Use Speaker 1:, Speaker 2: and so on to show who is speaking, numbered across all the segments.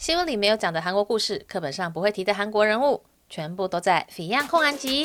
Speaker 1: 新闻里没有讲的韩国故事，课本上不会提的韩国人物，全部都在《Fion 焢韩集》。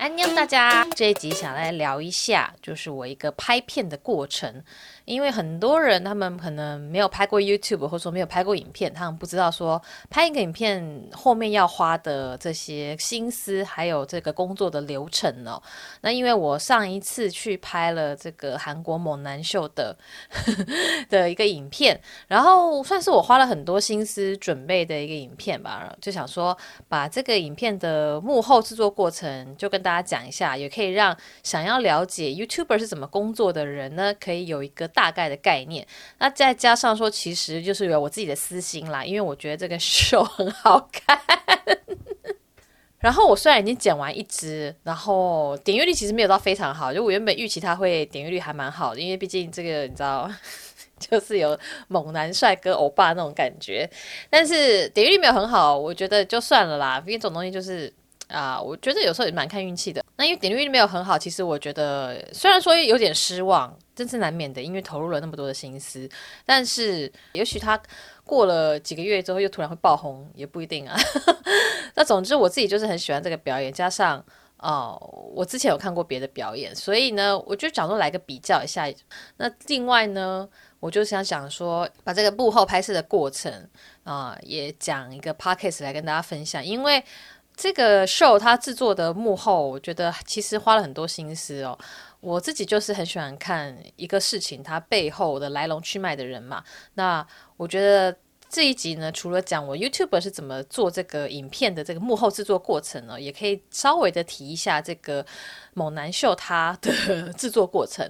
Speaker 1: 安妞大家，这一集想来聊一下，就是我一个拍片的过程。因为很多人他们可能没有拍过 YouTube，或者说没有拍过影片，他们不知道说拍一个影片后面要花的这些心思，还有这个工作的流程哦。那因为我上一次去拍了这个韩国猛男秀的 的一个影片，然后算是我花了很多心思准备的一个影片吧，就想说把这个影片的幕后制作过程就跟大家讲一下，也可以让想要了解 YouTuber 是怎么工作的人呢，可以有一个。大概的概念，那再加上说，其实就是有我自己的私心啦，因为我觉得这个秀很好看。然后我虽然已经剪完一支，然后点阅率其实没有到非常好，就我原本预期它会点阅率还蛮好的，因为毕竟这个你知道，就是有猛男帅哥欧巴那种感觉。但是点阅率没有很好，我觉得就算了啦，因为这种东西就是啊，我觉得有时候也蛮看运气的。那因为点击率没有很好，其实我觉得虽然说有点失望，真是难免的，因为投入了那么多的心思。但是也许他过了几个月之后又突然会爆红，也不一定啊。那总之我自己就是很喜欢这个表演，加上哦，我之前有看过别的表演，所以呢，我就讲说来个比较一下。那另外呢，我就想讲说把这个幕后拍摄的过程啊、也讲一个 podcast 来跟大家分享，因为。这个 show 它制作的幕后，我觉得其实花了很多心思哦。我自己就是很喜欢看一个事情它背后的来龙去脉的人嘛。那我觉得这一集呢，除了讲我 YouTube 是怎么做这个影片的这个幕后制作过程呢，也可以稍微的提一下这个猛男秀它的 制作过程。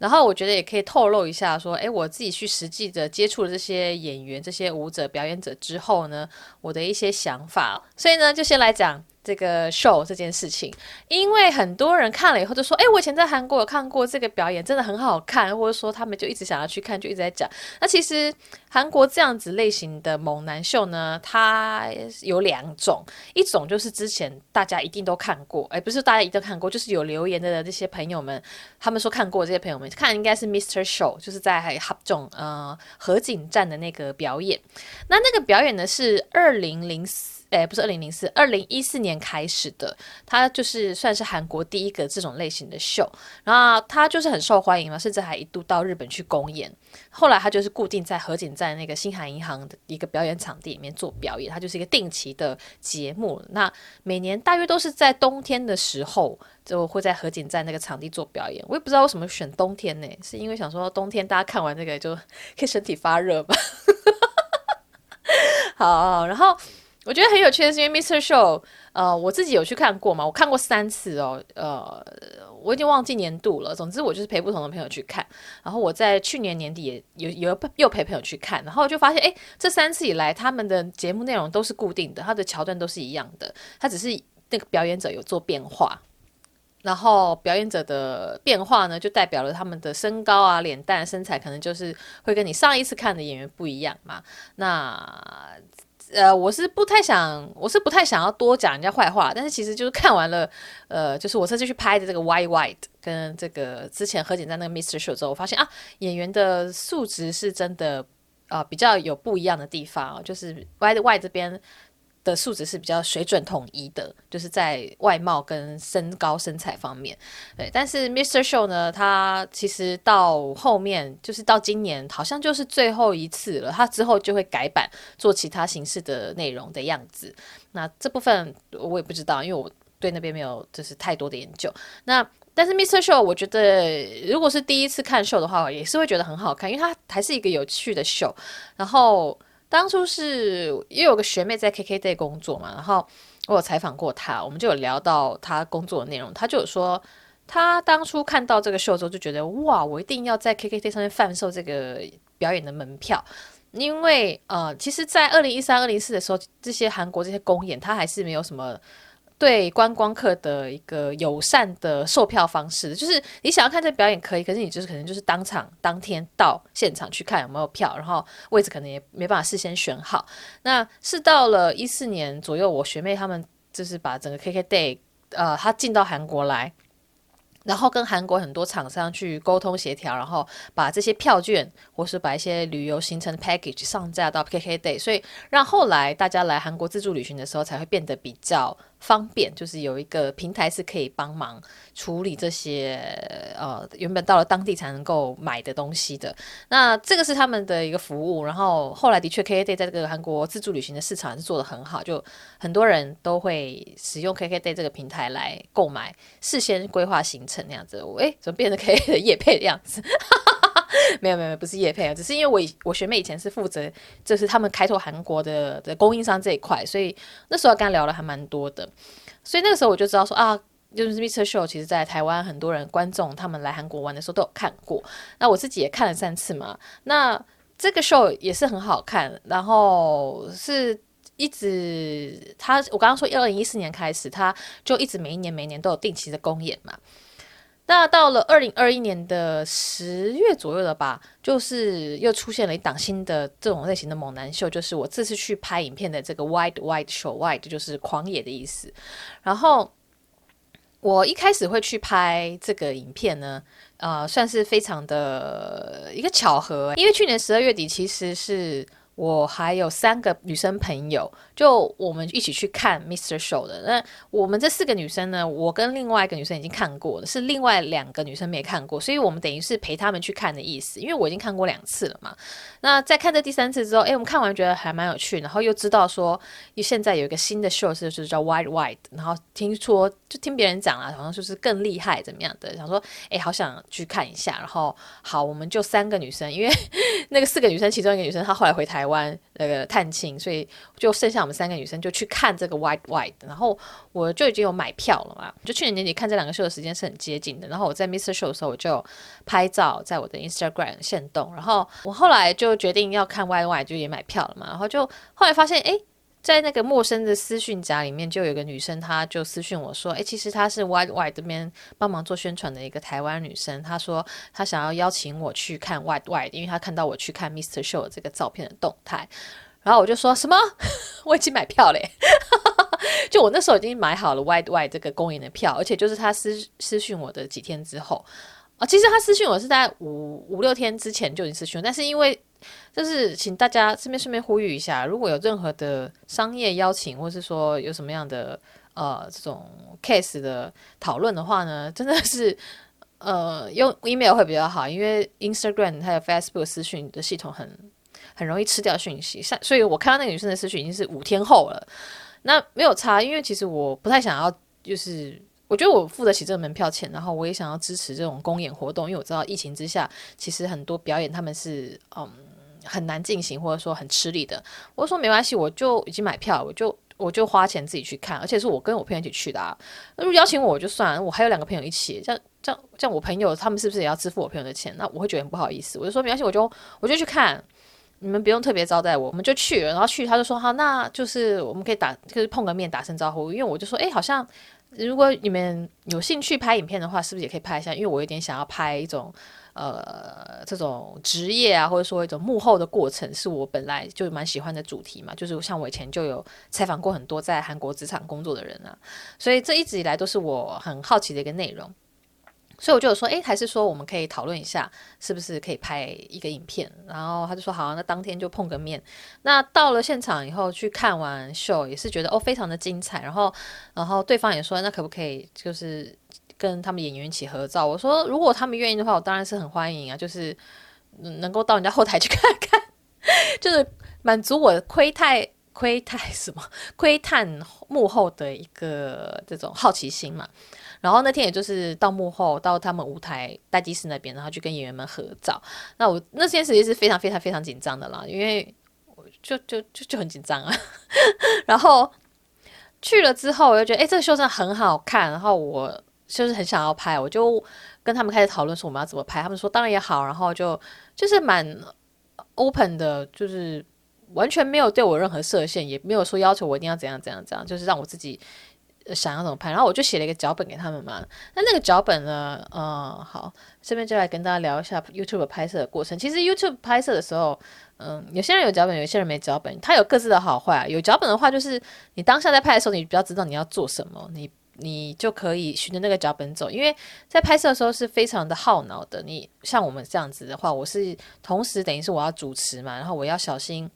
Speaker 1: 然后我觉得也可以透露一下，说，诶，我自己去实际的接触了这些演员、这些舞者、表演者之后呢，我的一些想法。所以呢，就先来讲。这个 show 这件事情，因为很多人看了以后就说：“哎，我以前在韩国有看过这个表演，真的很好看。”或者说他们就一直想要去看，就一直在讲。那其实韩国这样子类型的猛男秀呢，它有两种，一种就是之前大家一定都看过，哎，不是大家一定都看过，就是有留言的这些朋友们，他们说看过这些朋友们看应该是 Mr. Show，就是在哈中呃河井站的那个表演。那那个表演呢是二零零四。哎，不是二零零四，二零一四年开始的，它就是算是韩国第一个这种类型的秀，然后它就是很受欢迎嘛，甚至还一度到日本去公演。后来它就是固定在河井站那个新韩银行的一个表演场地里面做表演，它就是一个定期的节目。那每年大约都是在冬天的时候，就会在河井站那个场地做表演。我也不知道为什么选冬天呢？是因为想说冬天大家看完这个就 可以身体发热吧？好，然后。我觉得很有趣的是，因为 Mr. Show，呃，我自己有去看过嘛，我看过三次哦，呃，我已经忘记年度了。总之，我就是陪不同的朋友去看。然后我在去年年底也有有又陪朋友去看，然后就发现，哎，这三次以来，他们的节目内容都是固定的，他的桥段都是一样的，他只是那个表演者有做变化。然后表演者的变化呢，就代表了他们的身高啊、脸蛋、身材，可能就是会跟你上一次看的演员不一样嘛。那。呃，我是不太想，我是不太想要多讲人家坏话，但是其实就是看完了，呃，就是我这次去拍的这个 Why White 跟这个之前何锦在那个 Mr. Show 之后，我发现啊，演员的素质是真的啊、呃，比较有不一样的地方，就是 Why White 这边。的素质是比较水准统一的，就是在外貌跟身高身材方面，对。但是 Mr. Show 呢，他其实到后面就是到今年，好像就是最后一次了。他之后就会改版做其他形式的内容的样子。那这部分我也不知道，因为我对那边没有就是太多的研究。那但是 Mr. Show 我觉得，如果是第一次看秀的话，也是会觉得很好看，因为它还是一个有趣的秀。然后。当初是也有个学妹在 KKday 工作嘛，然后我有采访过她，我们就有聊到她工作的内容。她就有说，她当初看到这个秀之后就觉得，哇，我一定要在 KKday 上面贩售这个表演的门票，因为呃，其实，在二零一三、二零四的时候，这些韩国这些公演，它还是没有什么。对观光客的一个友善的售票方式，就是你想要看这表演可以，可是你就是可能就是当场当天到现场去看有没有票，然后位置可能也没办法事先选好。那是到了一四年左右，我学妹他们就是把整个 KKday，呃，他进到韩国来，然后跟韩国很多厂商去沟通协调，然后把这些票券或是把一些旅游行程 package 上架到 KKday，所以让后来大家来韩国自助旅行的时候才会变得比较方便，就是有一个平台是可以帮忙处理这些呃原本到了当地才能够买的东西的。那这个是他们的一个服务，然后后来的确 KKday 在这个韩国自助旅行的市场是做得很好，就很多人都会使用 KKday 这个平台来购买，事先规划行程。那样子，我诶，怎么变得可以的叶配的样子？没有没有，不是叶佩啊，只是因为我我学妹以前是负责，就是他们开拓韩国的的供应商这一块，所以那时候跟他聊了还蛮多的。所以那个时候我就知道说啊，就是 Mr. Show，其实在台湾很多人观众他们来韩国玩的时候都有看过。那我自己也看了三次嘛。那这个 show 也是很好看，然后是。一直他，我刚刚说，二零一四年开始，他就一直每一年每一年都有定期的公演嘛。那到了二零二一年的十月左右了吧，就是又出现了一档新的这种类型的猛男秀，就是我这次去拍影片的这个 Wild Wild Show，Wild 就是狂野的意思。然后我一开始会去拍这个影片呢，呃，算是非常的一个巧合，因为去年十二月底其实是。我还有三个女生朋友，就我们一起去看 Mr. Show 的。那我们这四个女生呢，我跟另外一个女生已经看过了，是另外两个女生没看过，所以我们等于是陪他们去看的意思。因为我已经看过两次了嘛。那在看这第三次之后，诶，我们看完觉得还蛮有趣，然后又知道说，现在有一个新的 show 是就是叫 Wild Wild，然后听说就听别人讲啊，好像就是更厉害怎么样的，想说，诶，好想去看一下。然后好，我们就三个女生，因为 那个四个女生其中一个女生她后来回台湾。湾那个探亲，所以就剩下我们三个女生就去看这个 White White，然后我就已经有买票了嘛。就去年年底看这两个秀的时间是很接近的。然后我在 Mr. Show 的时候，我就拍照在我的 Instagram 现动。然后我后来就决定要看 White White，就也买票了嘛。然后就后来发现，哎。在那个陌生的私讯夹里面，就有个女生，她就私讯我说：“诶，其实她是 Wild Wild 这边帮忙做宣传的一个台湾女生。她说她想要邀请我去看 Wild Wild，因为她看到我去看 Mr. Show 这个照片的动态。然后我就说什么？我已经买票嘞！就我那时候已经买好了 Wide Wide 这个公演的票，而且就是她私私讯我的几天之后啊，其实她私讯我是在五五六天之前就已经私讯，但是因为。就是请大家这边顺便呼吁一下，如果有任何的商业邀请，或是说有什么样的呃这种 case 的讨论的话呢，真的是呃用 email 会比较好，因为 Instagram 还有 Facebook 私讯的系统很很容易吃掉讯息，所以我看到那个女生的私讯已经是五天后了，那没有差，因为其实我不太想要，就是我觉得我付得起这个门票钱，然后我也想要支持这种公演活动，因为我知道疫情之下，其实很多表演他们是嗯。很难进行，或者说很吃力的。我说没关系，我就已经买票，我就我就花钱自己去看，而且是我跟我朋友一起去的啊。那如果邀请我，就算，我还有两个朋友一起，这样这样这样，我朋友他们是不是也要支付我朋友的钱？那我会觉得很不好意思。我就说没关系，我就我就去看，你们不用特别招待我，我们就去。然后去，他就说好，那就是我们可以打，就是碰个面，打声招呼。因为我就说，哎，好像如果你们有兴趣拍影片的话，是不是也可以拍一下？因为我有点想要拍一种。呃，这种职业啊，或者说一种幕后的过程，是我本来就蛮喜欢的主题嘛。就是像我以前就有采访过很多在韩国职场工作的人啊，所以这一直以来都是我很好奇的一个内容。所以我就有说，诶，还是说我们可以讨论一下，是不是可以拍一个影片？然后他就说好，那当天就碰个面。那到了现场以后，去看完秀，也是觉得哦，非常的精彩。然后，然后对方也说，那可不可以就是。跟他们演员一起合照，我说如果他们愿意的话，我当然是很欢迎啊，就是能够到人家后台去看看，就是满足我窥探窥探 什么窥探幕后的一个这种好奇心嘛。然后那天也就是到幕后到他们舞台待机室那边，然后去跟演员们合照。那我那件事情是非常非常非常紧张的啦，因为我就就就就很紧张啊。然后去了之后，我就觉得哎，这个秀真的很好看，然后我。就是很想要拍，我就跟他们开始讨论说我们要怎么拍。他们说当然也好，然后就就是蛮 open 的，就是完全没有对我任何设限，也没有说要求我一定要怎样怎样怎样，就是让我自己想要怎么拍。然后我就写了一个脚本给他们嘛。那那个脚本呢，嗯，好，这边就来跟大家聊一下 YouTube 拍摄的过程。其实 YouTube 拍摄的时候，嗯，有些人有脚本，有些人没脚本，他有各自的好坏。有脚本的话，就是你当下在拍的时候，你比较知道你要做什么，你。你就可以循着那个脚本走，因为在拍摄的时候是非常的耗脑的。你像我们这样子的话，我是同时等于是我要主持嘛，然后我要小心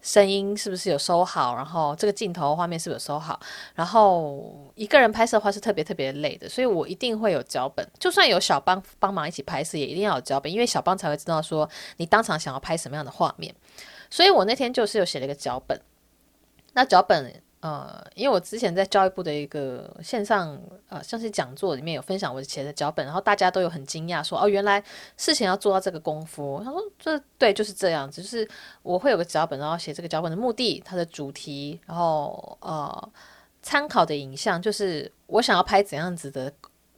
Speaker 1: 声音是不是有收好，然后这个镜头画面是不是有收好，然后一个人拍摄的话是特别特别累的，所以我一定会有脚本，就算有小帮帮忙一起拍摄，也一定要有脚本，因为小帮才会知道说你当场想要拍什么样的画面。所以我那天就是有写了一个脚本，那脚本。呃，因为我之前在教育部的一个线上呃，像是讲座里面有分享我写的脚本，然后大家都有很惊讶说，哦，原来事情要做到这个功夫。他说，这对就是这样子，就是我会有个脚本，然后写这个脚本的目的、它的主题，然后呃，参考的影像，就是我想要拍怎样子的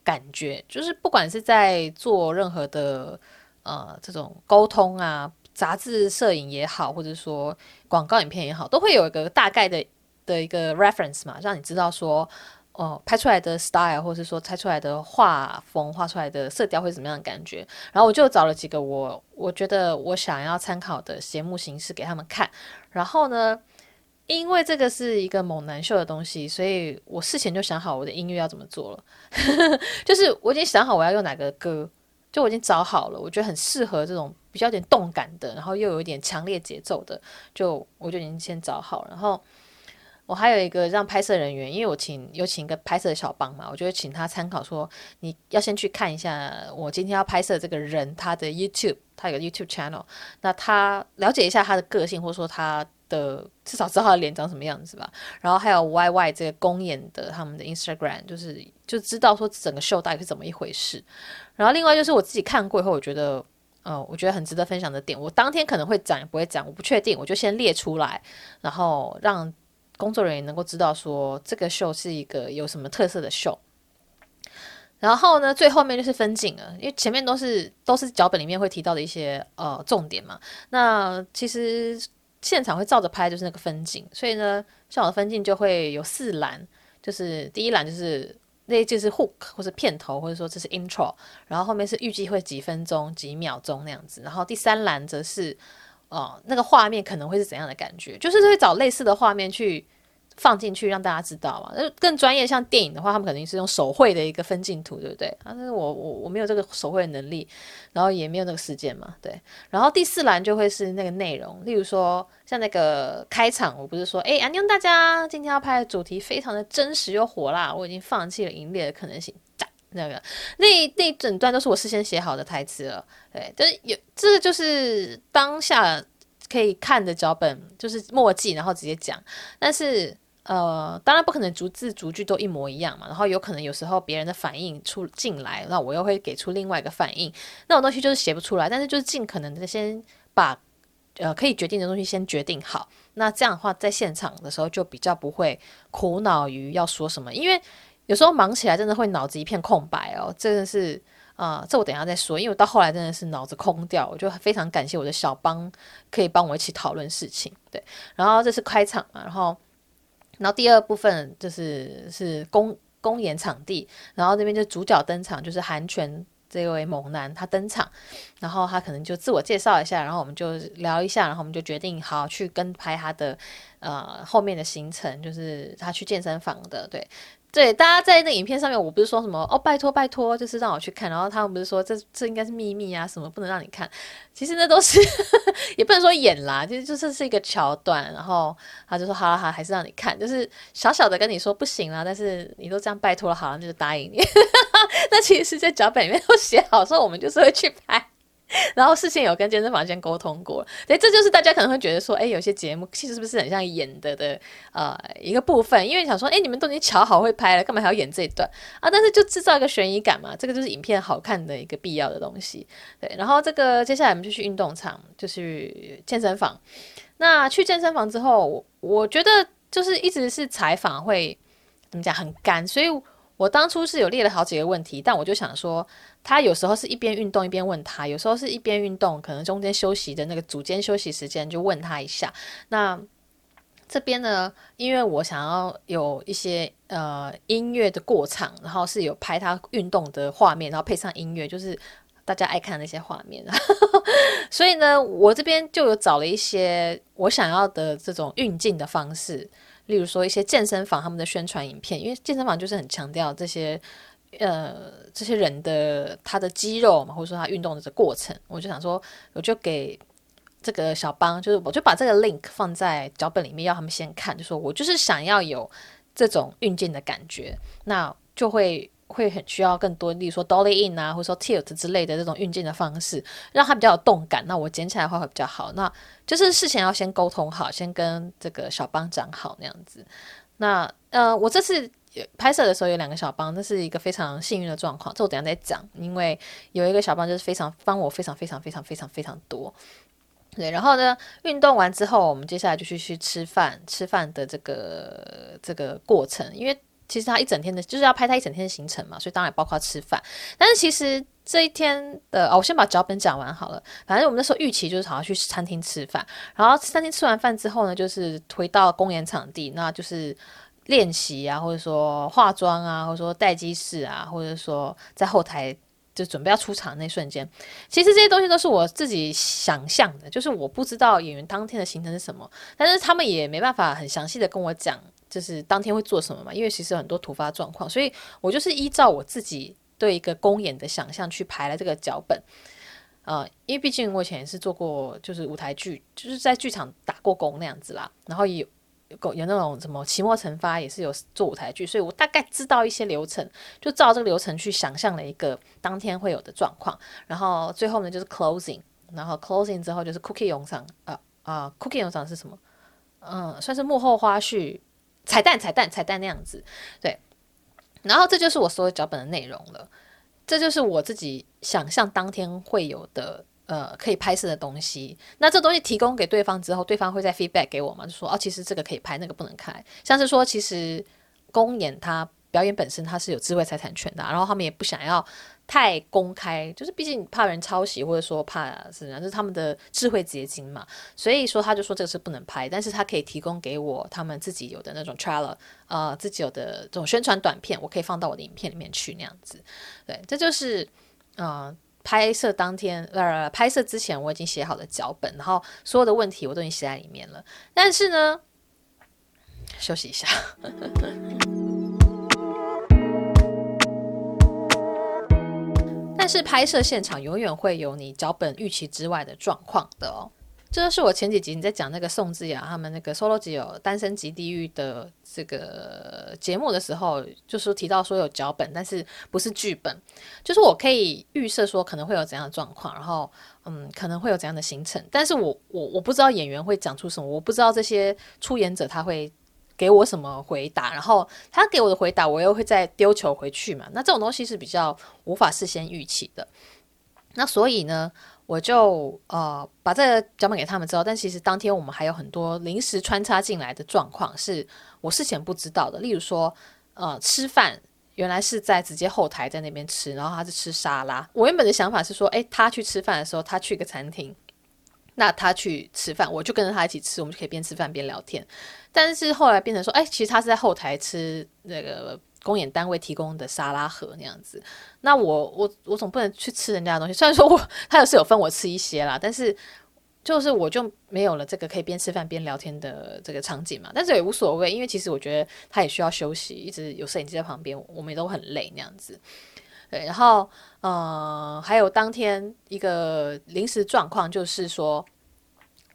Speaker 1: 感觉，就是不管是在做任何的呃这种沟通啊，杂志摄影也好，或者说广告影片也好，都会有一个大概的。的一个 reference 嘛，让你知道说，哦、拍出来的 style，或是说拍出来的画风、画出来的色调会怎么样的感觉。然后我就找了几个我我觉得我想要参考的节目形式给他们看。然后呢，因为这个是一个猛男秀的东西，所以我事前就想好我的音乐要怎么做了，就是我已经想好我要用哪个歌，就我已经找好了，我觉得很适合这种比较有点动感的，然后又有一点强烈节奏的，就我就已经先找好，然后。我还有一个让拍摄人员，因为我请有请一个拍摄的小帮嘛，我就会请他参考说，你要先去看一下我今天要拍摄这个人他的 YouTube，他有个 YouTube channel，那他了解一下他的个性，或者说他的至少知道他的脸长什么样子吧。然后还有 YY 这个公演的他们的 Instagram，就是就知道说整个秀大概是怎么一回事。然后另外就是我自己看过以后，我觉得，呃，我觉得很值得分享的点，我当天可能会讲也不会讲，我不确定，我就先列出来，然后让。工作人员能够知道说这个秀是一个有什么特色的秀，然后呢，最后面就是分镜了，因为前面都是都是脚本里面会提到的一些呃重点嘛。那其实现场会照着拍，就是那个分镜，所以呢，像我的分镜就会有四栏，就是第一栏就是那就是 hook 或者片头，或者说这是 intro，然后后面是预计会几分钟几秒钟那样子，然后第三栏则是。哦，那个画面可能会是怎样的感觉？就是会找类似的画面去放进去，让大家知道嘛。那更专业，像电影的话，他们肯定是用手绘的一个分镜图，对不对？但是我我我没有这个手绘的能力，然后也没有那个时间嘛，对。然后第四栏就会是那个内容，例如说像那个开场，我不是说，哎，安妞大家今天要拍的主题非常的真实又火辣，我已经放弃了盈利的可能性。那个那那整段都是我事先写好的台词了，对，就是有这个就是当下可以看的脚本，就是墨迹，然后直接讲。但是呃，当然不可能逐字逐句都一模一样嘛，然后有可能有时候别人的反应出进来，那我又会给出另外一个反应，那种东西就是写不出来。但是就是尽可能的先把呃可以决定的东西先决定好，那这样的话在现场的时候就比较不会苦恼于要说什么，因为。有时候忙起来真的会脑子一片空白哦，真的是啊、这我等下再说。因为我到后来真的是脑子空掉，我就非常感谢我的小帮可以帮我一起讨论事情。对，然后这是开场嘛，然后然后第二部分就是是公公演场地，然后这边就主角登场，就是韩权这位猛男他登场，然后他可能就自我介绍一下，然后我们就聊一下，然后我们就决定好去跟拍他的呃后面的行程，就是他去健身房的，对。对，大家在那影片上面，我不是说什么哦，拜托拜托，就是让我去看。然后他们不是说这这应该是秘密啊，什么不能让你看。其实那都是 也不能说演啦，其实就是是一个桥段。然后他就说好了好，还是让你看，就是小小的跟你说不行啦，但是你都这样拜托了，好了，那就答应你。那其实是，在脚本里面都写好说，我们就是会去拍。然后事先有跟健身房先沟通过，所以这就是大家可能会觉得说，哎，有些节目其实是不是很像演的的呃一个部分？因为想说，哎，你们都已经瞧好会拍了，干嘛还要演这一段啊？但是就制造一个悬疑感嘛，这个就是影片好看的一个必要的东西。对，然后这个接下来我们就去运动场，就去健身房。那去健身房之后，我，我觉得就是一直是采访会怎么讲很干，所以。我当初是有列了好几个问题，但我就想说，他有时候是一边运动一边问他，有时候是一边运动，可能中间休息的那个组间休息时间就问他一下。那这边呢，因为我想要有一些呃音乐的过场，然后是有拍他运动的画面，然后配上音乐，就是大家爱看那些画面。所以呢，我这边就有找了一些我想要的这种运镜的方式。例如说一些健身房他们的宣传影片，因为健身房就是很强调这些呃这些人的他的肌肉嘛，或者说他运动的过程，我就想说，我就给这个小帮，就是我就把这个 link 放在脚本里面，要他们先看，就说我就是想要有这种运镜的感觉，那就会。会很需要更多，例如说 dolly in 啊，或者说 tilt 之类的这种运镜的方式，让它比较有动感。那我剪起来的话会比较好。那就是事前要先沟通好，先跟这个小帮讲好那样子。那呃，我这次拍摄的时候有两个小帮，那是一个非常幸运的状况。这我等下再讲，因为有一个小帮就是非常帮我非常非常非常非常非常多。对，然后呢，运动完之后，我们接下来就去去吃饭，吃饭的这个这个过程，因为。其实他一整天的，就是要拍他一整天的行程嘛，所以当然包括吃饭。但是其实这一天的，哦，我先把脚本讲完好了。反正我们那时候预期就是好像去餐厅吃饭，然后餐厅吃完饭之后呢，就是回到公演场地，那就是练习啊，或者说化妆啊，或者说待机室啊，或者说在后台就准备要出场那瞬间，其实这些东西都是我自己想象的，就是我不知道演员当天的行程是什么，但是他们也没办法很详细的跟我讲。就是当天会做什么嘛？因为其实很多突发状况，所以我就是依照我自己对一个公演的想象去排了这个脚本。呃，因为毕竟我以前也是做过，就是舞台剧，就是在剧场打过工那样子啦。然后有有有那种什么期末成发也是有做舞台剧，所以我大概知道一些流程，就照这个流程去想象了一个当天会有的状况。然后最后呢就是 closing，然后 closing 之后就是 cookie 用场啊啊 cookie 用场是什么？嗯、算是幕后花絮。彩蛋，彩蛋，彩蛋那样子，对。然后这就是我所有脚本的内容了，这就是我自己想象当天会有的，呃，可以拍摄的东西。那这东西提供给对方之后，对方会再 feedback 给我嘛，就说哦，其实这个可以拍，那个不能开。像是说，其实公演它表演本身它是有智慧财产权的，然后他们也不想要。太公开，就是毕竟怕人抄袭，或者说怕是这样，这是他们的智慧结晶嘛。所以说他就说这个是不能拍，但是他可以提供给我他们自己有的那种 trailer，呃，自己有的这种宣传短片，我可以放到我的影片里面去那样子。对，这就是呃拍摄当天呃拍摄之前我已经写好的脚本，然后所有的问题我都已经写在里面了。但是呢，休息一下。但是拍摄现场永远会有你脚本预期之外的状况的哦。这就是我前几集你在讲那个宋智雅他们那个 solo 级有单身级地狱的这个节目的时候，就是提到说有脚本，但是不是剧本，就是我可以预设说可能会有怎样的状况，然后嗯可能会有怎样的行程，但是我我我不知道演员会讲出什么，我不知道这些出演者他会。给我什么回答，然后他给我的回答，我又会再丢球回去嘛。那这种东西是比较无法事先预期的。那所以呢，我就呃把这个脚本给他们之后，但其实当天我们还有很多临时穿插进来的状况，是我事前不知道的。例如说，呃，吃饭原来是在直接后台在那边吃，然后他是吃沙拉。我原本的想法是说，诶，他去吃饭的时候，他去一个餐厅。那他去吃饭，我就跟着他一起吃，我们就可以边吃饭边聊天。但是后来变成说，哎，其实他是在后台吃那个公演单位提供的沙拉盒那样子。那我我我总不能去吃人家的东西。虽然说我他有是有分我吃一些啦，但是就是我就没有了这个可以边吃饭边聊天的这个场景嘛。但是也无所谓，因为其实我觉得他也需要休息，一直有摄影机在旁边，我们也都很累那样子。对，然后，呃，还有当天一个临时状况，就是说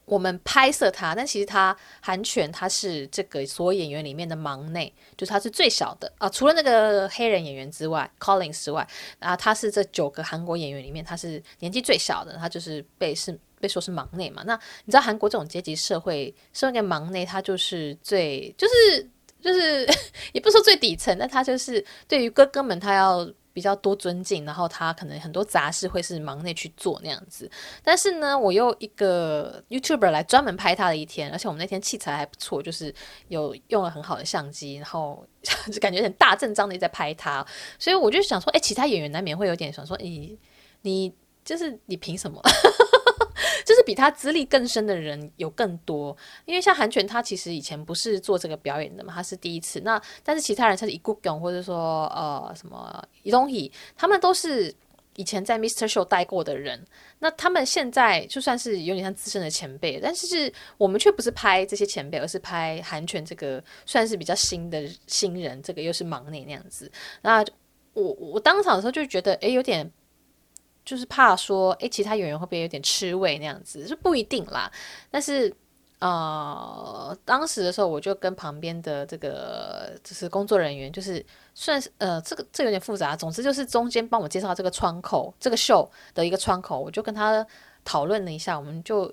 Speaker 1: 我们拍摄他，但其实他韩权他是这个所有演员里面的忙内，就是他是最小的啊，除了那个黑人演员之外，Collins 之外，啊，他是这九个韩国演员里面他是年纪最小的，他就是被是被说是忙内嘛。那你知道韩国这种阶级社会，身为忙内，他就是最就是就是 也不说最底层，但他就是对于哥哥们，他要。比较多尊敬，然后他可能很多杂事会是忙内去做那样子，但是呢，我又一个 YouTuber 来专门拍他的一天，而且我们那天器材还不错，就是有用了很好的相机，然后 就感觉很大阵仗的在拍他，所以我就想说，哎，其他演员难免会有点想说，你你就是你凭什么？就是比他资历更深的人有更多，因为像韩权他其实以前不是做这个表演的嘛，他是第一次。那但是其他人像是李国勇或者说呃什么东宇，他们都是以前在 Mr. Show 待过的人，那他们现在就算是有点像资深的前辈，但是我们却不是拍这些前辈，而是拍韩权这个算是比较新的新人，这个又是忙内那样子。那我我当场的时候就觉得，诶，有点就是怕说，诶，其他演员会不会有点吃味那样子？就不一定啦，但是。呃，当时的时候，我就跟旁边的这个就是工作人员，就是算是呃，这个这有点复杂。总之就是中间帮我介绍这个窗口，这个秀的一个窗口，我就跟他讨论了一下，我们就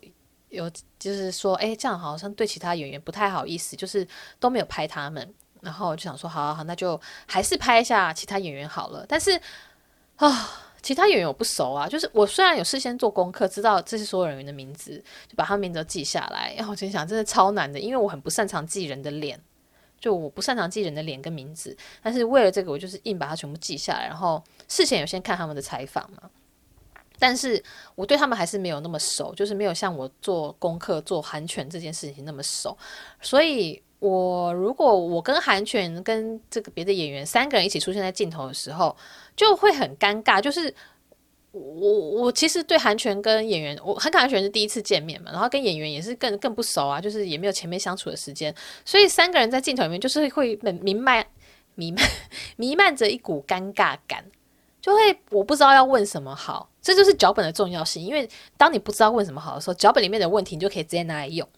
Speaker 1: 有就是说，哎，这样好像对其他演员不太好意思，就是都没有拍他们，然后我就想说，好好好，那就还是拍一下其他演员好了。但是啊。其他演员我不熟啊，就是我虽然有事先做功课，知道这些所有人员的名字，就把他们名字都记下来。然后我心想，真的超难的，因为我很不擅长记人的脸，就我不擅长记人的脸跟名字。但是为了这个，我就是硬把它全部记下来，然后事前有先看他们的采访嘛。但是我对他们还是没有那么熟，就是没有像我做功课做韩权这件事情那么熟，所以。我如果我跟韩权跟这个别的演员三个人一起出现在镜头的时候，就会很尴尬。就是我我其实对韩权跟演员，我和韩权是第一次见面嘛，然后跟演员也是更更不熟啊，就是也没有前面相处的时间，所以三个人在镜头里面就是会弥漫弥漫 弥漫着一股尴尬感。就会我不知道要问什么好，这就是脚本的重要性。因为当你不知道问什么好的时候，脚本里面的问题你就可以直接拿来用。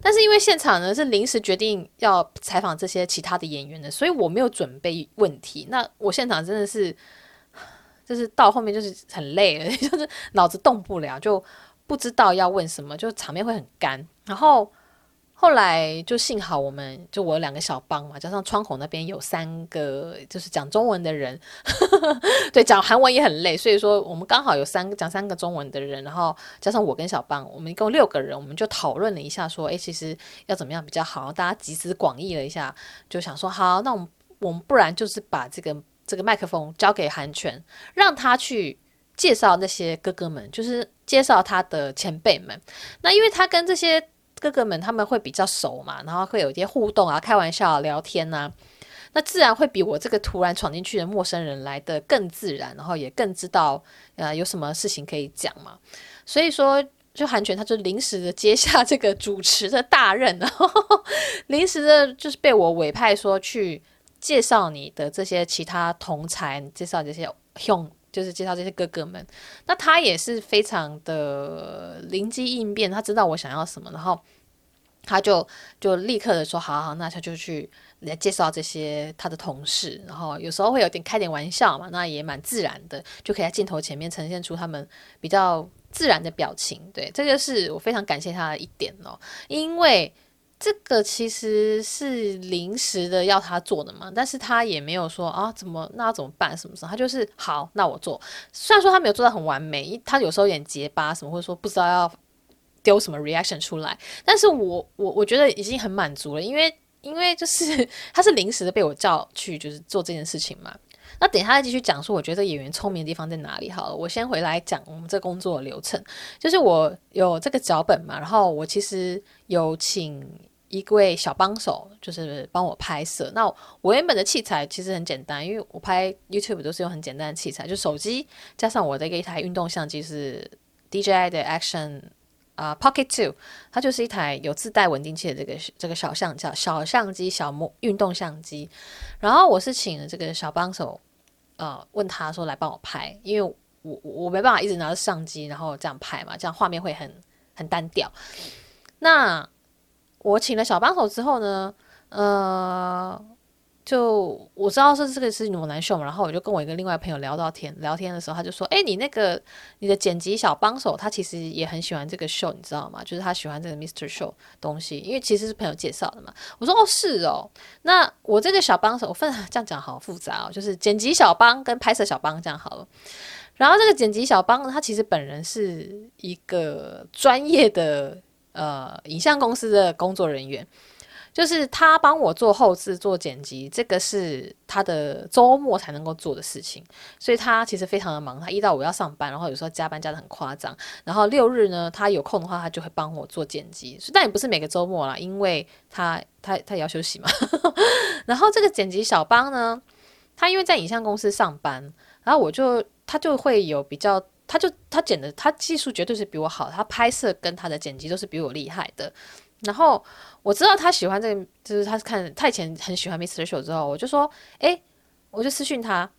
Speaker 1: 但是因为现场呢是临时决定要采访这些其他的演员的，所以我没有准备问题。那我现场真的是，就是到后面就是很累了，就是脑子动不了，就不知道要问什么，就场面会很干。然后。后来就幸好我们就我有两个小帮嘛，加上窗口那边有三个就是讲中文的人，对，讲韩文也很累，所以说我们刚好有三个讲三个中文的人，然后加上我跟小帮，我们一共六个人，我们就讨论了一下，说，哎，其实要怎么样比较好，大家集思广益了一下，就想说，好，那我们我们不然就是把这个这个麦克风交给韩权，让他去介绍那些哥哥们，就是介绍他的前辈们，那因为他跟这些。哥哥们他们会比较熟嘛，然后会有一些互动啊、开玩笑、聊天呐、那自然会比我这个突然闯进去的陌生人来的更自然，然后也更知道呃有什么事情可以讲嘛。所以说，就韩权他就临时的接下这个主持的大任，然后 临时的就是被我委派说去介绍你的这些其他同才，介绍这些兄。就是介绍这些哥哥们，那他也是非常的灵机应变，他知道我想要什么，然后他就就立刻的说：“好好，那他就去来介绍这些他的同事，然后有时候会有点开点玩笑嘛，那也蛮自然的，就可以在镜头前面呈现出他们比较自然的表情。对，这个是我非常感谢他的一点哦，因为。”这个其实是临时的要他做的嘛，但是他也没有说啊，怎么那怎么办什么什么，他就是好，那我做。虽然说他没有做到很完美，他有时候有点结巴什么，或者说不知道要丢什么 reaction 出来，但是我我我觉得已经很满足了，因为因为就是 他是临时的被我叫去就是做这件事情嘛。那等一下再继续讲说，我觉得演员聪明的地方在哪里？好了，我先回来讲我们这工作的流程，就是我有这个脚本嘛，然后我其实有请。一位小帮手就是帮我拍摄。那我原本的器材其实很简单，因为我拍 YouTube 都是用很简单的器材，就手机加上我的一个一台运动相机是 DJI 的 Action 啊、Pocket Two，它就是一台有自带稳定器的这个这个小相叫小相机小模运动相机。然后我是请了这个小帮手，呃，问他说来帮我拍，因为我我没办法一直拿着相机然后这样拍嘛，这样画面会很很单调。那我请了小帮手之后呢，呃，就我知道是这个是裸男秀嘛，然后我就跟我一个另外朋友聊到天，聊天的时候他就说：“诶，你那个你的剪辑小帮手，他其实也很喜欢这个秀，你知道吗？就是他喜欢这个 Mr. Show 东西，因为其实是朋友介绍的嘛。”我说：“哦，是哦，那我这个小帮手，我分这样讲好复杂哦，就是剪辑小帮跟拍摄小帮这样好了。然后这个剪辑小帮呢，他其实本人是一个专业的。”呃，影像公司的工作人员，就是他帮我做后制、做剪辑，这个是他的周末才能够做的事情，所以他其实非常的忙。他一到五要上班，然后有时候加班加得很夸张，然后六日呢，他有空的话，他就会帮我做剪辑。但也不是每个周末啦，因为他他他也要休息嘛。然后这个剪辑小帮呢，他因为在影像公司上班，然后我就他就会有比较，他就他剪的，他技术绝对是比我好，他拍摄跟他的剪辑都是比我厉害的。然后我知道他喜欢这个，就是他看他以前很喜欢 Mr. Show 之后，我就说，哎，我就私讯他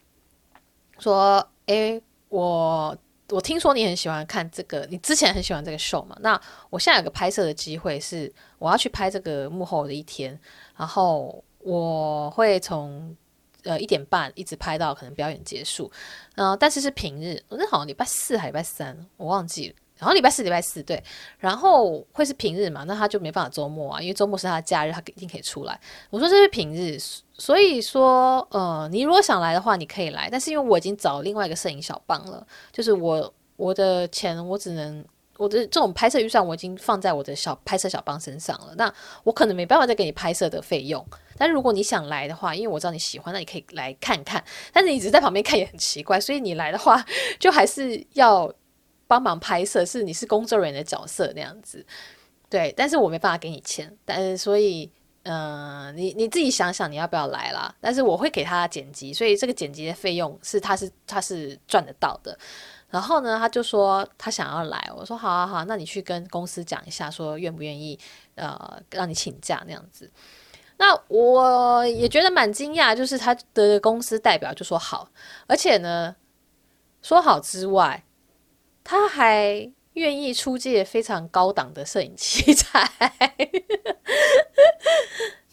Speaker 1: 说，哎，我我听说你很喜欢看这个，你之前很喜欢这个 show 嘛？那我现在有个拍摄的机会是，我要去拍这个幕后的一天，然后我会从呃一点半一直拍到可能表演结束，嗯、但是是平日，那好像礼拜四还礼拜三，我忘记了。然后礼拜四，礼拜四对，然后会是平日嘛？那他就没办法周末啊，因为周末是他的假日，他一定可以出来。我说这是平日，所以说，呃，你如果想来的话，你可以来。但是因为我已经找另外一个摄影小帮了，就是我我的钱我只能我的这种拍摄预算我已经放在我的小拍摄小帮身上了。那我可能没办法再给你拍摄的费用。但如果你想来的话，因为我知道你喜欢，那你可以来看看。但是你只是在旁边看也很奇怪，所以你来的话，就还是要。帮忙拍摄是你是工作人员的角色那样子，对，但是我没办法给你钱，但是所以，嗯、你你自己想想你要不要来啦？但是我会给他剪辑，所以这个剪辑的费用是他是他是赚得到的。然后呢，他就说他想要来，我说好啊好，那你去跟公司讲一下，说愿不愿意呃让你请假那样子。那我也觉得蛮惊讶，就是他的公司代表就说好，而且呢说好之外。他还愿意出借非常高档的摄影器材，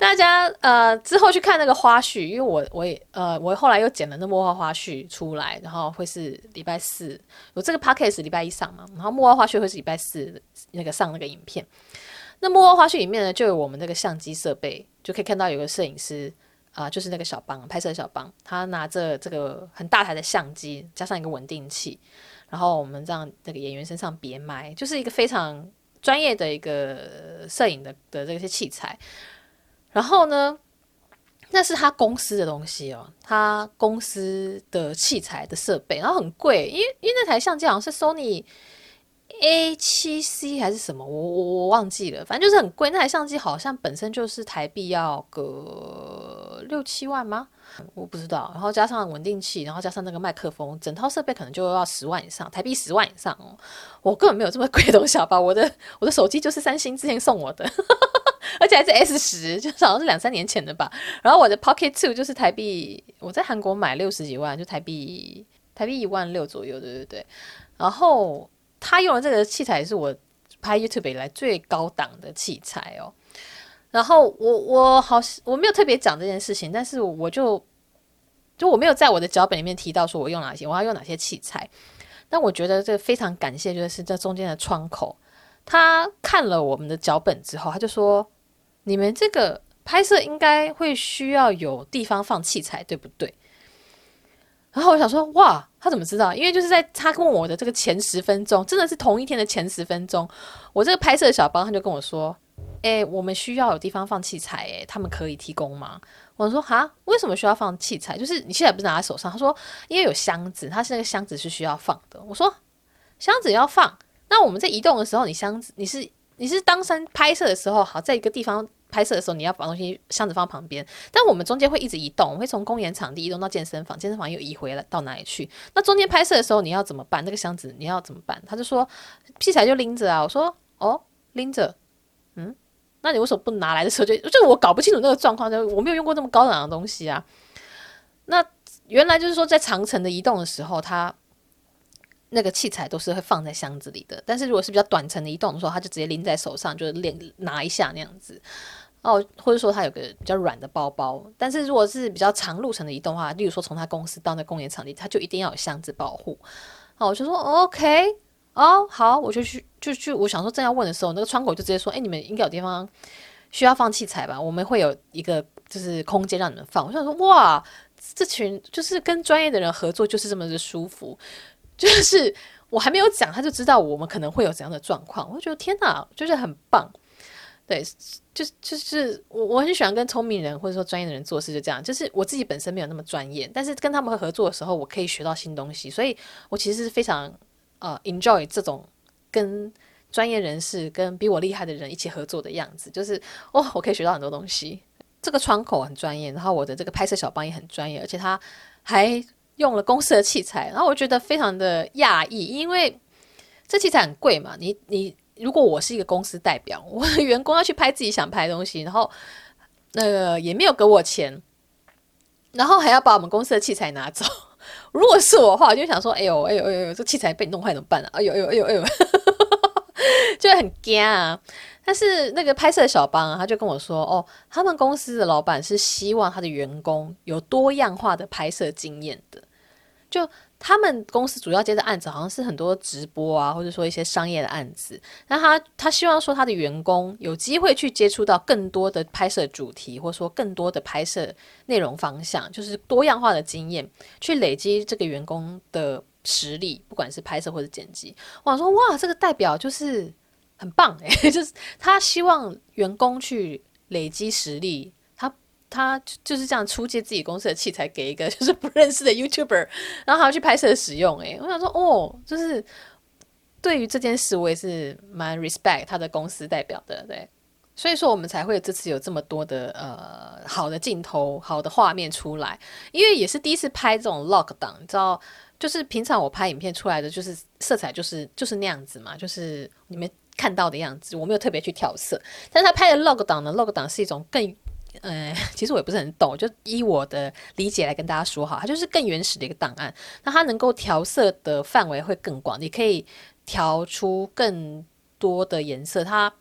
Speaker 1: 大家呃之后去看那个花絮，因为我我也呃我后来又剪了那幕后花絮出来，然后会是礼拜四，我这个 podcast 礼拜一上嘛，然后幕后花絮会是礼拜四那个上那个影片。那幕后花絮里面呢，就有我们那个相机设备，就可以看到有个摄影师啊、就是那个小邦拍摄小邦，他拿着这个很大台的相机，加上一个稳定器。然后我们这样，这个演员身上别麦，就是一个非常专业的一个摄影的的这些器材。然后呢，那是他公司的东西哦，他公司的器材的设备，然后很贵，因为因为那台相机好像是 Sony A7C 还是什么，我我我忘记了，反正就是很贵。那台相机好像本身就是台币要个六七万吗？我不知道，然后加上稳定器，然后加上那个麦克风，整套设备可能就要十万以上，台币十万以上哦。我根本没有这么贵的东西，好吧？我的我的手机就是三星之前送我的，而且还是 S 十，就好像是两三年前的吧。然后我的 Pocket Two 就是台币，我在韩国买六十几万，就台币台币一万六左右，对对对。然后他用的这个器材也是我拍 YouTube 以来最高档的器材哦。然后我我好我没有特别讲这件事情，但是我就就我没有在我的脚本里面提到说我用哪些，我要用哪些器材。但我觉得这非常感谢，就是这中间的窗口，他看了我们的脚本之后，他就说：“你们这个拍摄应该会需要有地方放器材，对不对？”然后我想说：“哇，他怎么知道？因为就是在他问我的这个前十分钟，真的是同一天的前十分钟，我这个拍摄的小帮他就跟我说。”诶，我们需要有地方放器材，诶，他们可以提供吗？我说哈，为什么需要放器材？就是你现在不是拿在手上？他说，因为有箱子，他是那个箱子是需要放的。我说，箱子要放，那我们在移动的时候，你箱子你是你是当身拍摄的时候，好，在一个地方拍摄的时候，你要把东西箱子放旁边。但我们中间会一直移动，会从公演场地移动到健身房，健身房又移回来到哪里去？那中间拍摄的时候你要怎么办？那个箱子你要怎么办？他就说，器材就拎着啊。我说，哦，拎着，嗯。那你为什么不拿来的时候就就我搞不清楚那个状况，就我没有用过这么高档的东西啊。那原来就是说在长城的移动的时候，他那个器材都是会放在箱子里的。但是如果是比较短程的移动的时候，他就直接拎在手上，就是练拿一下那样子。哦，或者说他有个比较软的包包。但是如果是比较长路程的移动的话，例如说从他公司到那公演场地，他就一定要有箱子保护。哦，我就说 OK。哦，好，我就去，就去。我想说，正要问的时候，那个窗口就直接说：“哎，你们应该有地方需要放器材吧？我们会有一个就是空间让你们放。”我想说，哇，这群就是跟专业的人合作就是这么的舒服。就是我还没有讲，他就知道我们可能会有怎样的状况。我觉得天哪，就是很棒。对，就就是我我很喜欢跟聪明人或者说专业的人做事，就这样。就是我自己本身没有那么专业，但是跟他们合作的时候，我可以学到新东西，所以我其实是非常。呃、enjoy 这种跟专业人士、跟比我厉害的人一起合作的样子，就是哦，我可以学到很多东西。这个窗口很专业，然后我的这个拍摄小帮也很专业，而且他还用了公司的器材，然后我觉得非常的讶异，因为这器材很贵嘛。你你如果我是一个公司代表，我的员工要去拍自己想拍的东西，然后那个也没有给我钱，然后还要把我们公司的器材拿走。如果是我的话，我就想说，哎呦哎呦哎呦，这器材被你弄坏怎么办啊？哎呦哎呦哎呦哎呦，就很惊啊。但是那个拍摄的小帮啊，他就跟我说：“哦，他们公司的老板是希望他的员工有多样化的拍摄经验的。就他们公司主要接的案子好像是很多直播啊，或者说一些商业的案子。那他他希望说他的员工有机会去接触到更多的拍摄主题，或者说更多的拍摄内容方向，就是多样化的经验，去累积这个员工的实力，不管是拍摄或者剪辑。我想说，哇，这个代表就是。”很棒哎、欸，就是他希望员工去累积实力，他就是这样出借自己公司的器材给一个 就是不认识的 YouTuber，然后还要去拍摄使用哎、我想说哦，就是对于这件事我也是蛮 respect 他的公司代表的，对，所以说我们才会这次有这么多的呃好的镜头、好的画面出来，因为也是第一次拍这种 log 档，你知道，就是平常我拍影片出来的就是色彩就是就是那样子嘛，就是你们。看到的样子，我没有特别去调色，但是他拍的 log 档呢，log 档是一种更，呃，其实我也不是很懂，就依我的理解来跟大家说哈，它就是更原始的一个档案，那它能够调色的范围会更广，你可以调出更多的颜色，它，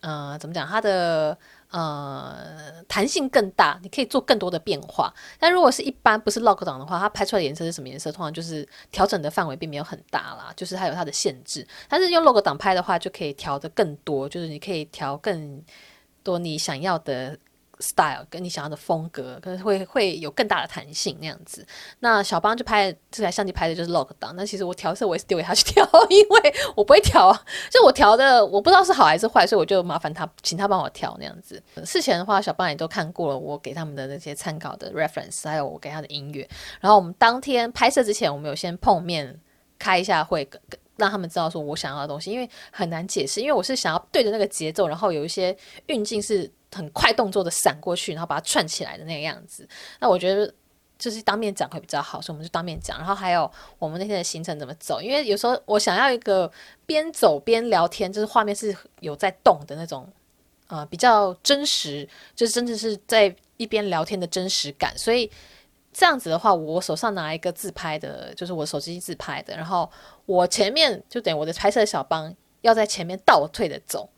Speaker 1: 呃，怎么讲，它的。呃，弹性更大，你可以做更多的变化。但如果是一般不是 log 档的话，它拍出来的颜色是什么颜色？通常就是调整的范围并没有很大啦，就是它有它的限制。但是用 log 档拍的话，就可以调得更多，就是你可以调更多你想要的。Style 跟你想要的风格，可能会会有更大的弹性那样子。那小邦就拍这台相机拍的就是 log 档。那其实我调色我也是丢给他去调，因为我不会调啊。就我调的我不知道是好还是坏，所以我就麻烦他请他帮我调那样子。事前的话，小邦也都看过了我给他们的那些参考的 reference，还有我给他的音乐。然后我们当天拍摄之前，我们有先碰面开一下会，让他们知道说我想要的东西，因为很难解释，因为我是想要对着那个节奏，然后有一些运镜是。很快动作的闪过去，然后把它串起来的那个样子。那我觉得就是当面讲会比较好，所以我们就当面讲。然后还有我们那天的行程怎么走，因为有时候我想要一个边走边聊天，就是画面是有在动的那种，呃，比较真实，就是真的是在一边聊天的真实感。所以这样子的话，我手上拿一个自拍的，就是我手机自拍的，然后我前面就等于我的拍摄小帮要在前面倒退的走。